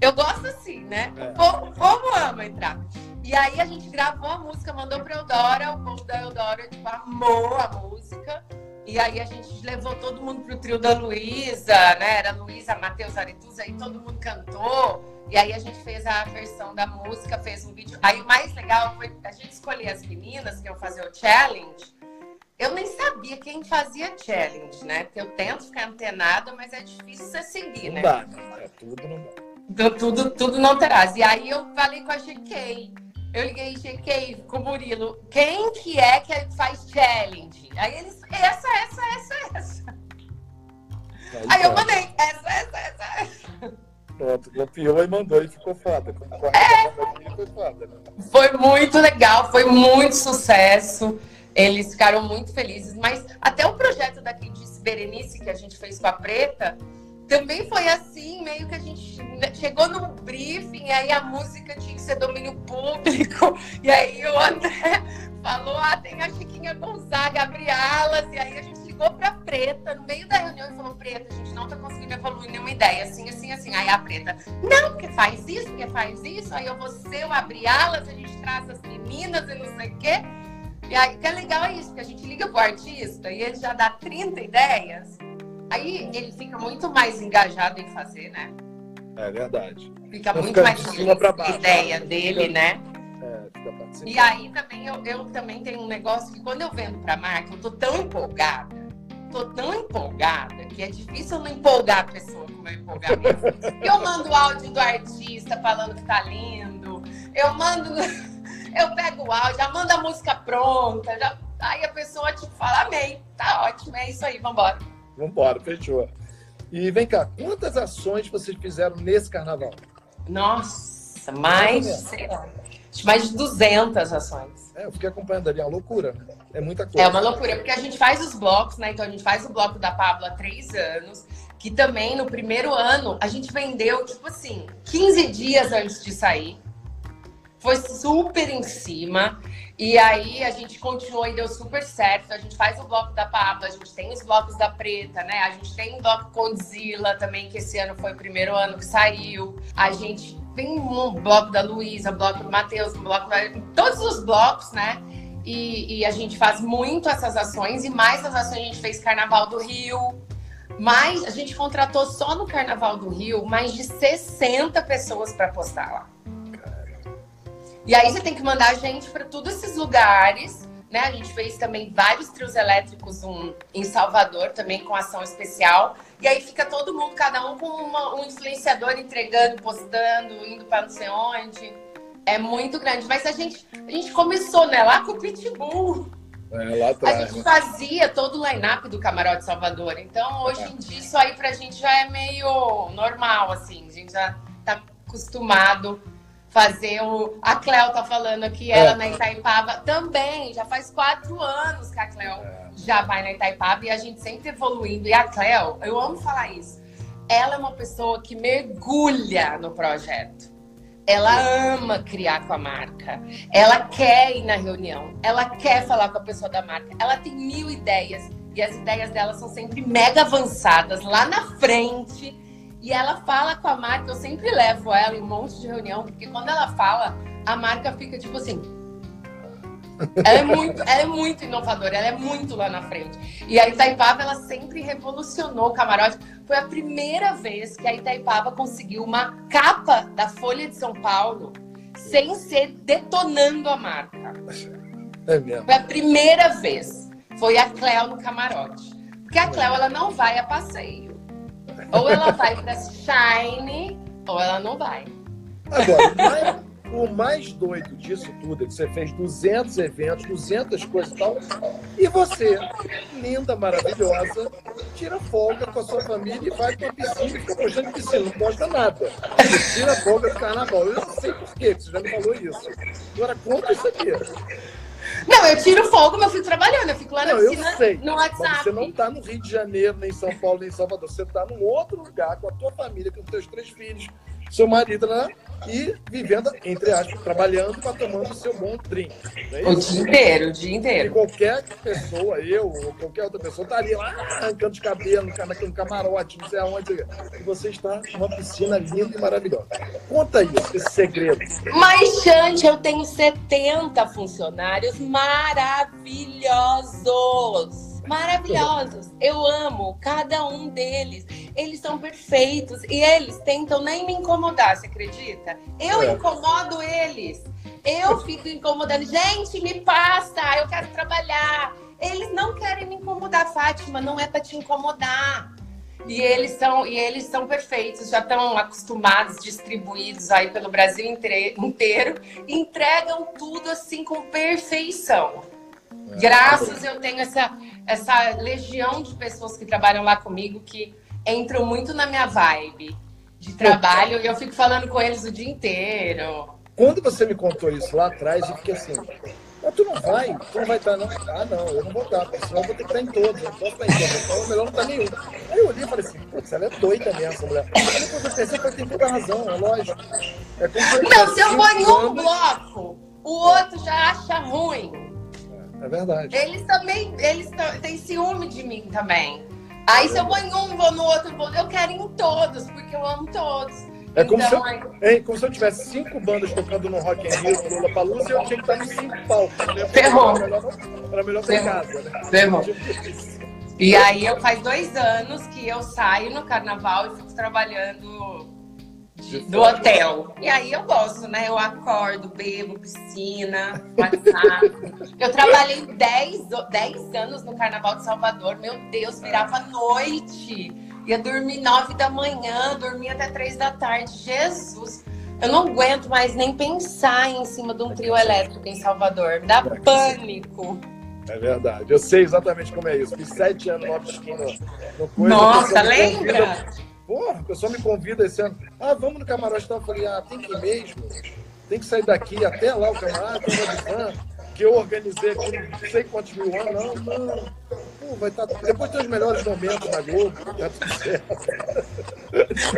Eu gosto assim, né? É. O povo, povo ama entrar. E aí a gente gravou a música, mandou pra Eudora. O povo da Eudora, tipo, amou a música. E aí a gente levou todo mundo pro trio da Luísa, né? Era Luísa, Matheus, Aretusa, aí todo mundo cantou. E aí a gente fez a versão da música, fez um vídeo. Aí o mais legal foi a gente escolher as meninas que iam fazer o challenge. Eu nem sabia quem fazia challenge, né? Porque eu tento ficar antenada, mas é difícil você seguir, não né? Dá, né? É tudo não dá. Então, tudo, tudo não terás. E aí eu falei com a GK. Eu liguei GK com o Murilo. Quem que é que faz challenge? Aí eles, essa, essa, essa, essa. Aí, aí eu tá. mandei, essa, essa, essa, essa. Pronto, copiou e mandou e ficou foda. É. Foi, foda né? foi muito legal, foi muito sucesso. Eles ficaram muito felizes. Mas até o projeto daqui de Berenice, que a gente fez com a Preta, também foi assim, meio que a gente chegou no briefing, aí a música tinha que ser domínio público, (laughs) e aí o André (laughs) falou, ah, tem a Chiquinha Gonzaga, abre alas, e aí a gente ligou pra Preta, no meio da reunião, e falou, Preta, a gente não tá conseguindo evoluir nenhuma ideia, assim, assim, assim. Aí a Preta, não, porque faz isso, porque faz isso, aí eu vou ser, eu abri alas, a gente traz as meninas e não sei o quê. E aí, que é legal é isso, porque a gente liga pro artista e ele já dá 30 ideias, Aí ele fica muito mais engajado em fazer, né? É verdade. Fica Não muito fica mais de baixo, ideia né? dele, fica... né? É, fica participando. E aí também eu, eu também tenho um negócio que quando eu vendo para marca, eu tô tão empolgada, tô tão empolgada que é difícil eu não empolgar a pessoa com o meu empolgamento. eu mando o áudio do artista falando que tá lindo, eu mando, (laughs) eu pego o áudio, já mando a música pronta, já... aí a pessoa tipo fala, amei, tá ótimo, é isso aí, vambora. Vambora, fechou. E vem cá, quantas ações vocês fizeram nesse carnaval? Nossa, mais, sei lá, mais de 200 ações. É, eu fiquei acompanhando ali, é uma loucura, né? É muita coisa. É uma loucura, porque a gente faz os blocos, né? Então a gente faz o bloco da Pablo há três anos, que também no primeiro ano a gente vendeu, tipo assim, 15 dias antes de sair. Foi super em cima. E aí a gente continuou e deu super certo. A gente faz o bloco da Pablo, a gente tem os blocos da Preta, né? A gente tem o bloco Condzilla também, que esse ano foi o primeiro ano que saiu. A gente tem um bloco da Luísa, bloco do Matheus, bloco. Todos os blocos, né? E, e, a gente faz muito essas ações, e mais as ações a gente fez Carnaval do Rio. Mais, a gente contratou só no Carnaval do Rio mais de 60 pessoas para postar lá. E aí você tem que mandar a gente para todos esses lugares. Né? A gente fez também vários trios elétricos um, em Salvador, também com ação especial. E aí fica todo mundo, cada um com uma, um influenciador entregando, postando, indo para não sei onde. É muito grande. Mas a gente, a gente começou né, lá com o Pitbull. É, lá atrás, a gente né? fazia todo o line-up do Camarote Salvador. Então, hoje em dia, isso aí pra gente já é meio normal, assim. A gente já tá acostumado fazer o. A Cléo tá falando aqui, ela é. na Itaipava também, já faz quatro anos que a Cléo é. já vai na Itaipava e a gente sempre evoluindo. E a Cléo, eu amo falar isso, ela é uma pessoa que mergulha no projeto. Ela ama criar com a marca. Ela quer ir na reunião. Ela quer falar com a pessoa da marca. Ela tem mil ideias. E as ideias dela são sempre mega avançadas, lá na frente e ela fala com a marca, eu sempre levo ela em um monte de reunião, porque quando ela fala, a marca fica tipo assim. Ela é muito, ela é muito inovadora, ela é muito lá na frente. E a Itaipava, ela sempre revolucionou o camarote. Foi a primeira vez que a Itaipava conseguiu uma capa da Folha de São Paulo sem ser detonando a marca. É mesmo. Foi a primeira vez. Foi a Cleo no camarote. Porque a Cleo, ela não vai a passeio. Ou ela vai para Shine, ou ela não vai. Agora, o mais doido disso tudo é que você fez 200 eventos, 200 coisas e tal, e você, linda, maravilhosa, tira folga com a sua família e vai para a piscina fica postando piscina, não posta nada. Você tira folga do carnaval. Eu não sei por quê, você já me falou isso. Agora, conta isso aqui. Não, eu tiro fogo, meu filho trabalhando. Eu fico lá na piscina eu sei, no WhatsApp. Mas você não está no Rio de Janeiro, nem em São Paulo, nem em Salvador. Você está num outro lugar com a tua família, com os teus três filhos, seu marido, né? E vivendo, entre aspas, trabalhando para tomando o seu bom drink. É o dia inteiro, o dia inteiro. E qualquer pessoa, eu ou qualquer outra pessoa, estaria tá lá arrancando de cabelo, naquele camarote, não sei aonde. E você está numa piscina linda e maravilhosa. Conta isso, esse segredo. Mas, Jante, eu tenho 70 funcionários maravilhosos maravilhosos. Eu amo cada um deles. Eles são perfeitos e eles tentam nem me incomodar, você acredita? Eu é. incomodo eles. Eu fico incomodando. Gente, me passa, eu quero trabalhar. Eles não querem me incomodar, Fátima, não é para te incomodar. E eles são e eles são perfeitos, já estão acostumados, distribuídos aí pelo Brasil inteiro, entregam tudo assim com perfeição. Graças eu tenho essa essa legião de pessoas que trabalham lá comigo que entram muito na minha vibe de trabalho e eu fico falando com eles o dia inteiro. Quando você me contou isso lá atrás, eu fiquei assim, Mas tu não vai, tu não vai estar, não. Ah, não, eu não vou estar, senão eu vou ter que estar em todos. Eu não posso estar em todos, então é melhor não estar nenhum. Aí eu olhei e falei assim, putz, ela é doida mesmo, essa mulher. Aí depois eu pensei, ela tem toda a razão, é lógico. É Não, se eu vou em um bloco, o outro já acha ruim. É verdade. Eles também, eles têm ciúme de mim também. Aí se eu vou em um, vou no outro, vou... eu quero ir em todos, porque eu amo todos. É como, então, se eu, é como se eu tivesse cinco bandas tocando no Rock in Rio, no Lollapalooza, e eu tinha que estar nos cinco palcos. né? Ferrou. Era melhor, era melhor ter em casa, né? Ferrou. Isso. E aí eu faz dois anos que eu saio no carnaval e fico trabalhando de- do hotel. E aí eu gosto, né? Eu acordo, bebo, piscina, WhatsApp. (laughs) Eu trabalhei 10, o- 10 anos no Carnaval de Salvador. Meu Deus, virava noite. Ia dormir 9 da manhã, dormia até 3 da tarde. Jesus! Eu não aguento mais nem pensar em cima de um trio elétrico em Salvador. Me dá pânico. É verdade. Eu sei exatamente como é isso. Fiz sete anos no coisa. Nossa, lembra? convida- Porra, a pessoa me convida esse ano. Ah, vamos no camarote. Então eu falei, ah, tem que ir mesmo. Tem que sair daqui até lá o camarote, que eu organizei aqui não sei quantos mil anos. Não, não. Pô, vai estar... Depois tem os melhores momentos na Globo. Tá tudo certo.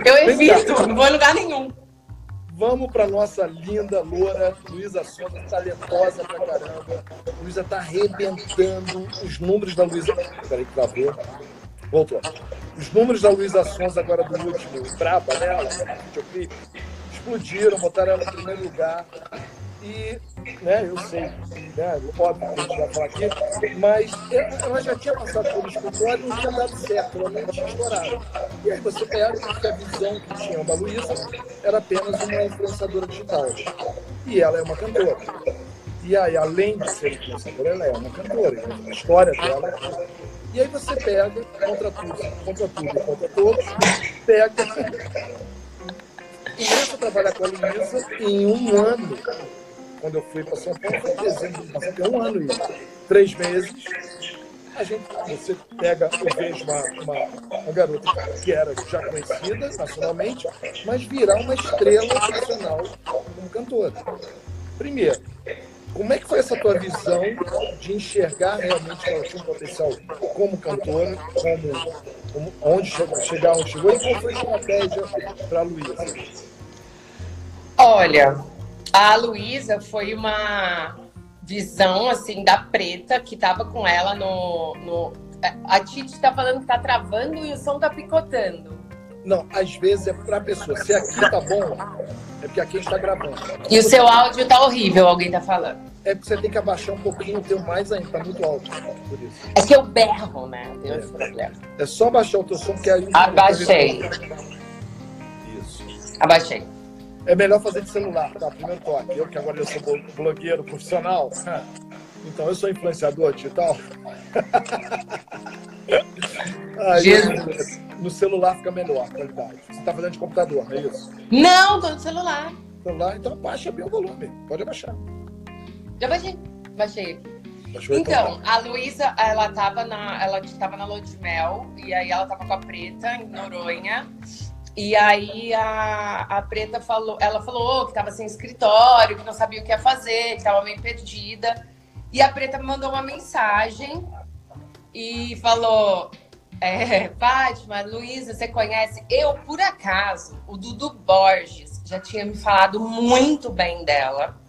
Eu evito, não vou em lugar nenhum. Vamos para nossa linda loura Luísa Sonda, talentosa pra caramba. Luísa tá arrebentando os números da Luísa. Peraí, que travou. Voltou. Os números da Luísa Sonza agora do último, braba nela, videoclipe, explodiram, botaram ela em primeiro lugar. E, né, eu sei, né, óbvio que a gente vai falar aqui, mas ela já tinha passado pelo escritório e não tinha dado certo, ela não tinha estourado. E aí você pega que a visão que tinham da Luísa era apenas uma influenciadora digital. E ela é uma cantora. E aí, além de ser influenciadora, ela é uma cantora. A história dela. E aí você pega, contra tudo, contra tudo contra todos, pega, começa a trabalhar com a Luísa em um ano. Quando eu fui para São Paulo, foi em dezembro passado, tem um ano e três meses. A gente, você pega, eu vejo uma, uma, uma garota que era já conhecida nacionalmente, mas virar uma estrela nacional como cantora. Primeiro, como é que foi essa tua visão de enxergar realmente ela tinha um potencial como cantora, como, como onde chegou, chegar onde chegou, e qual foi a estratégia para a Luísa? Olha, a Luísa foi uma visão assim da preta que tava com ela no. no... A Titi tá falando que tá travando e o som tá picotando. Não, às vezes é para a pessoa. Se aqui tá bom, é porque aqui a gente está gravando. E o seu áudio tá horrível, alguém tá falando. É porque você tem que abaixar um pouquinho o teu mais ainda, tá muito alto. Por isso. É que eu berro, né? Tem esse problema. É só abaixar o teu som que aí. Abaixei. Isso. Abaixei. É melhor fazer de celular, tá? Primeiro toque. Eu que agora eu sou blo- blogueiro profissional, então eu sou influenciador digital. (laughs) Aí, Jesus. no celular fica melhor a qualidade. Você tá fazendo de computador, não é isso? Não, tô no celular. Celular, então abaixa bem o volume. Pode abaixar. Já baixei. Baixei aqui. Baixou Então, a Luísa, ela tava na, ela tava na lua de mel, e aí ela tava com a Preta em Noronha. E aí a, a Preta falou, ela falou que tava sem escritório, que não sabia o que ia fazer, que tava meio perdida. E a Preta me mandou uma mensagem e falou: é, Fátima, Luísa, você conhece? Eu, por acaso, o Dudu Borges já tinha me falado muito bem dela.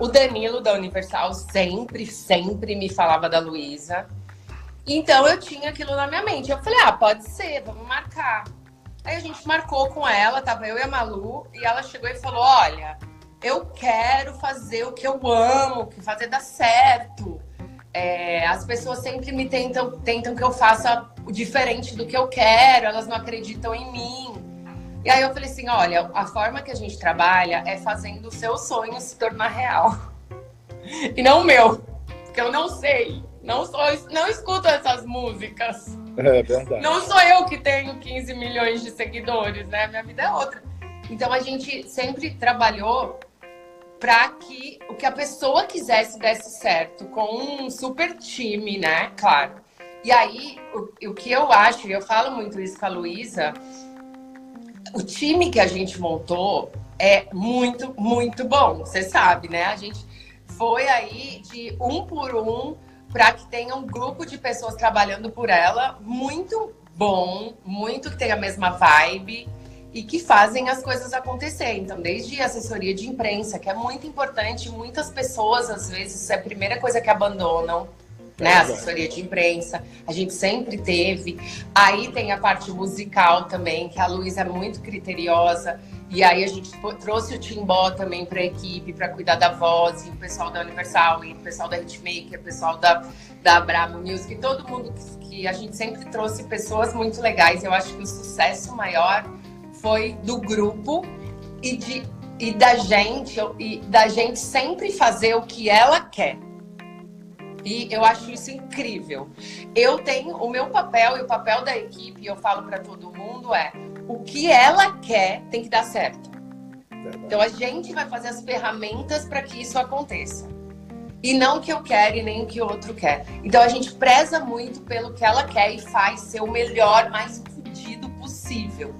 O Danilo da Universal sempre, sempre me falava da Luísa. Então eu tinha aquilo na minha mente. Eu falei, ah, pode ser, vamos marcar. Aí a gente marcou com ela, tava eu e a Malu, e ela chegou e falou: Olha, eu quero fazer o que eu amo, que fazer dar certo. É, as pessoas sempre me tentam, tentam que eu faça o diferente do que eu quero, elas não acreditam em mim. E aí eu falei assim, olha, a forma que a gente trabalha é fazendo o seu sonho se tornar real. (laughs) E não o meu. Porque eu não sei. Não, sou, não escuto essas músicas. É verdade. Não sou eu que tenho 15 milhões de seguidores, né? Minha vida é outra. Então a gente sempre trabalhou para que o que a pessoa quisesse desse certo, com um super time, né? Claro. E aí, o, o que eu acho, e eu falo muito isso com a Luísa, o time que a gente montou é muito, muito bom. Você sabe, né? A gente foi aí de um por um para que tenha um grupo de pessoas trabalhando por ela muito bom, muito que tem a mesma vibe e que fazem as coisas acontecer. Então, desde assessoria de imprensa, que é muito importante, muitas pessoas, às vezes, é a primeira coisa que abandonam né? Assessoria de imprensa, a gente sempre teve. Aí tem a parte musical também, que a Luísa é muito criteriosa. E aí a gente trouxe o Timbó também para a equipe, para cuidar da voz, e o pessoal da Universal, e o pessoal da Hitmaker, o pessoal da, da Bravo Music, todo mundo que, que a gente sempre trouxe pessoas muito legais. Eu acho que o sucesso maior foi do grupo e, de, e da gente, e da gente sempre fazer o que ela quer. E eu acho isso incrível. Eu tenho o meu papel e o papel da equipe, eu falo para todo mundo é o que ela quer tem que dar certo. Verdade. Então a gente vai fazer as ferramentas para que isso aconteça. E não o que eu quero e nem o que o outro quer. Então a gente preza muito pelo que ela quer e faz ser o melhor, mais fodido possível.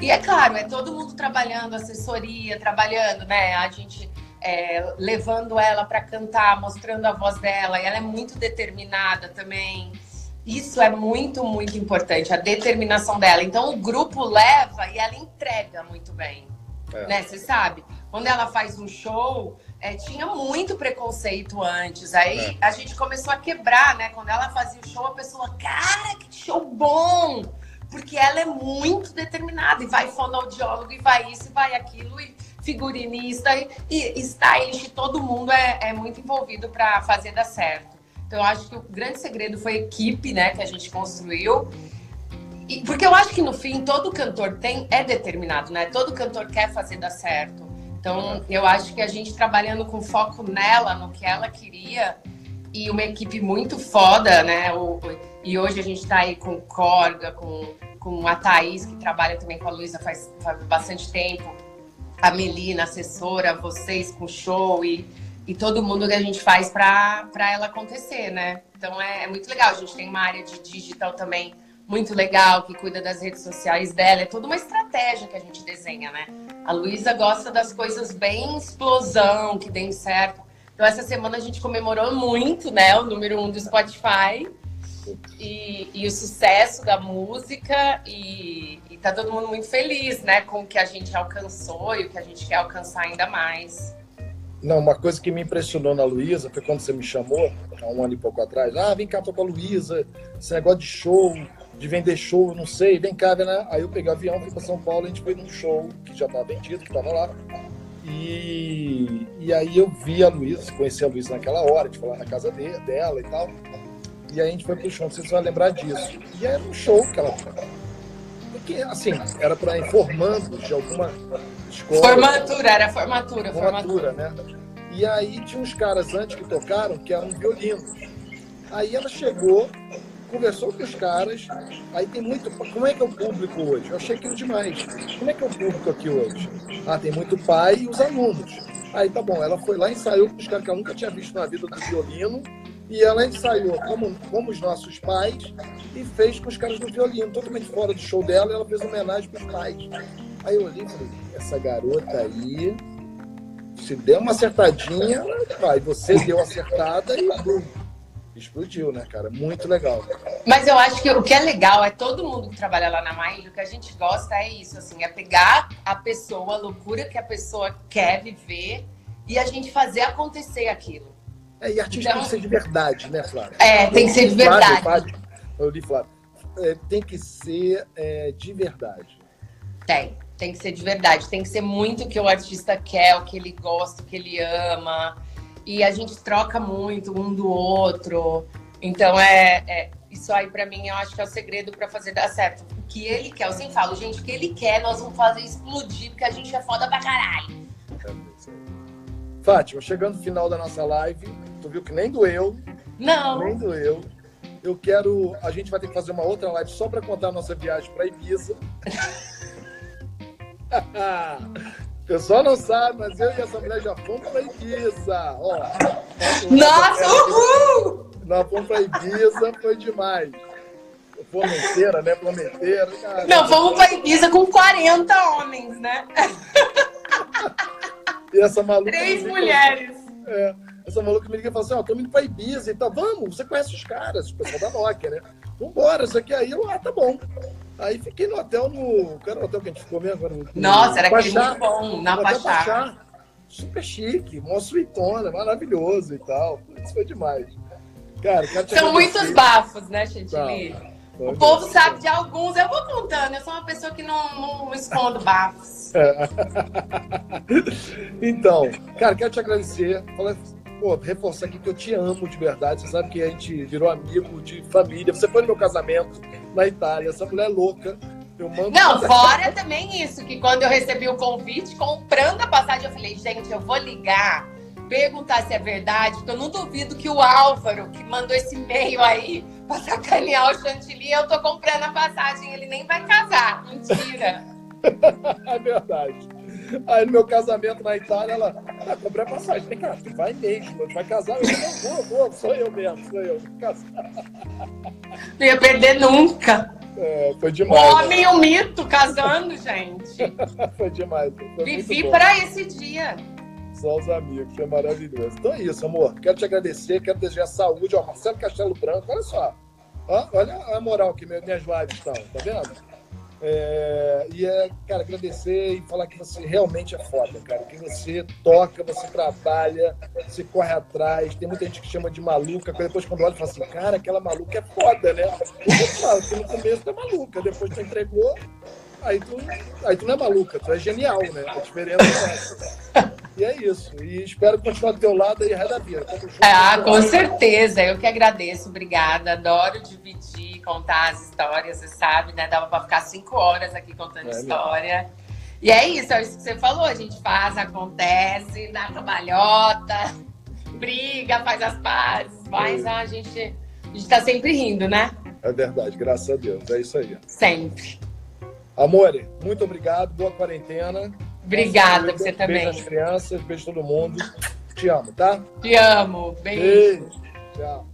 E é claro, é todo mundo trabalhando, assessoria, trabalhando, né? A gente é, levando ela para cantar, mostrando a voz dela, e ela é muito determinada também. Isso é muito, muito importante, a determinação dela. Então o grupo leva e ela entrega muito bem. É. Né? Você sabe? Quando ela faz um show, é, tinha muito preconceito antes. Aí é. a gente começou a quebrar, né? Quando ela fazia o show, a pessoa, cara, que show bom! Porque ela é muito determinada e vai fonoaudiólogo e vai isso e vai aquilo. E figurinista e, e stylist, todo mundo é, é muito envolvido para fazer dar certo. Então, eu acho que o grande segredo foi a equipe, né, que a gente construiu. E, porque eu acho que no fim todo cantor tem é determinado, né? Todo cantor quer fazer dar certo. Então, eu acho que a gente trabalhando com foco nela, no que ela queria, e uma equipe muito foda, né? O, e hoje a gente está aí com Corga, com, com a Thaís, que trabalha também com a Luísa faz, faz bastante tempo a Melina, assessora, vocês com show e, e todo mundo que a gente faz para ela acontecer, né? Então é, é, muito legal. A gente tem uma área de digital também muito legal, que cuida das redes sociais dela. É toda uma estratégia que a gente desenha, né? A Luísa gosta das coisas bem explosão, que deem certo. Então essa semana a gente comemorou muito, né? O número um do Spotify. E, e, o sucesso da música e, e tá todo mundo muito feliz, né, com o que a gente alcançou e o que a gente quer alcançar ainda mais. Não, uma coisa que me impressionou na Luísa foi quando você me chamou, há um ano e pouco atrás, ah, vem cá, tô com a Luísa, esse negócio de show, de vender show, não sei, vem cá, né? Aí eu peguei o avião, fui para São Paulo, a gente foi num show que já estava vendido, que estava lá. E, e aí eu vi a Luísa, conheci a Luísa naquela hora, foi lá na casa de, dela e tal. E aí a gente foi pro show, não sei se você vai lembrar disso. E era um show que ela. Porque, assim, era para ir formando de alguma escola. Formatura, era formatura, formatura. Formatura, né? E aí tinha uns caras antes que tocaram que eram violinos. Aí ela chegou, conversou com os caras. Aí tem muito. Como é que é o público hoje? Eu achei aquilo demais. Como é que é o público aqui hoje? Ah, tem muito pai e os alunos. Aí tá bom, ela foi lá, ensaiou com os caras que ela nunca tinha visto na vida do violino e ela ensaiou como, como os nossos pais e fez com os caras do violino, totalmente fora do show dela, ela fez homenagem para os pais. Aí eu olhei e falei, essa garota aí, se der uma acertadinha, vai. Você deu acertada e bum, explodiu, né, cara? Muito legal. Mas eu acho que o que é legal é todo mundo que trabalha lá na Maíra, o que a gente gosta é isso, assim, é pegar a pessoa, a loucura que a pessoa quer viver e a gente fazer acontecer aquilo. É, e artista então, tem que ser de verdade, né, Flávia? É, tem que ser de verdade. Flávio, eu li, Flávio. É, tem que ser é, de verdade. Tem, tem que ser de verdade. Tem que ser muito o que o artista quer, o que ele gosta, o que ele ama. E a gente troca muito um do outro. Então, é, é isso aí, para mim, eu acho que é o segredo para fazer dar certo. O que ele quer, eu sempre falo, gente, o que ele quer, nós vamos fazer explodir, porque a gente é foda pra caralho. Fátima, chegando no final da nossa live, Tu viu que nem doeu. Não. Nem doeu. Eu quero. A gente vai ter que fazer uma outra live só para contar a nossa viagem para Ibiza. (laughs) (laughs) o pessoal não sabe, mas eu e essa mulher já fomos para Ibiza. Ó, nossa, uhul! Nós fomos para Ibiza, foi demais. Formenteira, né? Formenteira. Cara, não, fomos para Ibiza com 40 homens, né? e essa maluca. Três mulheres. É. essa maluca me liga e fala assim: Ó, oh, tô indo pra Ibiza e tal. Vamos, você conhece os caras, o pessoal da Nokia, né? Vambora, isso aqui aí. Eu, ah, tá bom. Aí fiquei no hotel, no. Qual era o hotel que a gente ficou mesmo? No, Nossa, era aquele muito bom, na Pachá. Super chique, mó suitona, maravilhoso e tal. Isso foi demais. Cara, São muitos bafos, né, Chantilly? Tá. O povo sabe de alguns, eu vou contando. Eu sou uma pessoa que não, não escondo bafos. É. (laughs) então, cara, quero te agradecer. Falar, pô, reforçar aqui que eu te amo de verdade. Você sabe que a gente virou amigo de família. Você foi no meu casamento na Itália. Essa mulher é louca. Eu mando não, fora também isso, que quando eu recebi o convite, comprando a passagem, eu falei, gente, eu vou ligar perguntar se é verdade, porque eu não duvido que o Álvaro, que mandou esse e-mail aí pra sacanear o Chantilly, eu tô comprando a passagem, ele nem vai casar. Mentira. (laughs) é verdade. Aí no meu casamento na Itália, ela, ah, comprei a passagem. Vem cá, tu vai mesmo, tu vai casar? Eu não vou, vou, sou eu mesmo, sou eu. Casar. Não ia perder nunca. É, foi demais. O homem e o mito casando, gente. (laughs) foi demais. Foi Vivi para esse dia. Só os amigos, é maravilhoso. Então é isso, amor. Quero te agradecer, quero desejar saúde. Ó, Marcelo Castelo Branco, olha só. Ó, olha a moral que minhas lives estão, tá vendo? É, e é, cara, agradecer e falar que você realmente é foda, cara. Que você toca, você trabalha, você corre atrás. Tem muita gente que chama de maluca, depois quando olha fala assim, cara, aquela maluca é foda, né? Eu falo no começo é maluca, depois tu entregou, aí tu, aí tu não é maluca, tu é genial, né? A diferença é essa. E é isso. E espero continuar do teu lado aí, Ré da vida. Ah, com certeza. Eu que agradeço. Obrigada. Adoro dividir, contar as histórias, você sabe, né? Dava para ficar cinco horas aqui contando é, história. Meu. E é isso, é isso que você falou. A gente faz, acontece, dá trabalhota, (laughs) briga, faz as pazes, mas é. a gente, a gente tá sempre rindo, né? É verdade, graças a Deus. É isso aí. Sempre. Amore, muito obrigado. Boa quarentena. Obrigada, você também. Beijo às crianças, beijo todo mundo. Te amo, tá? Te amo. Beijo. beijo. Tchau.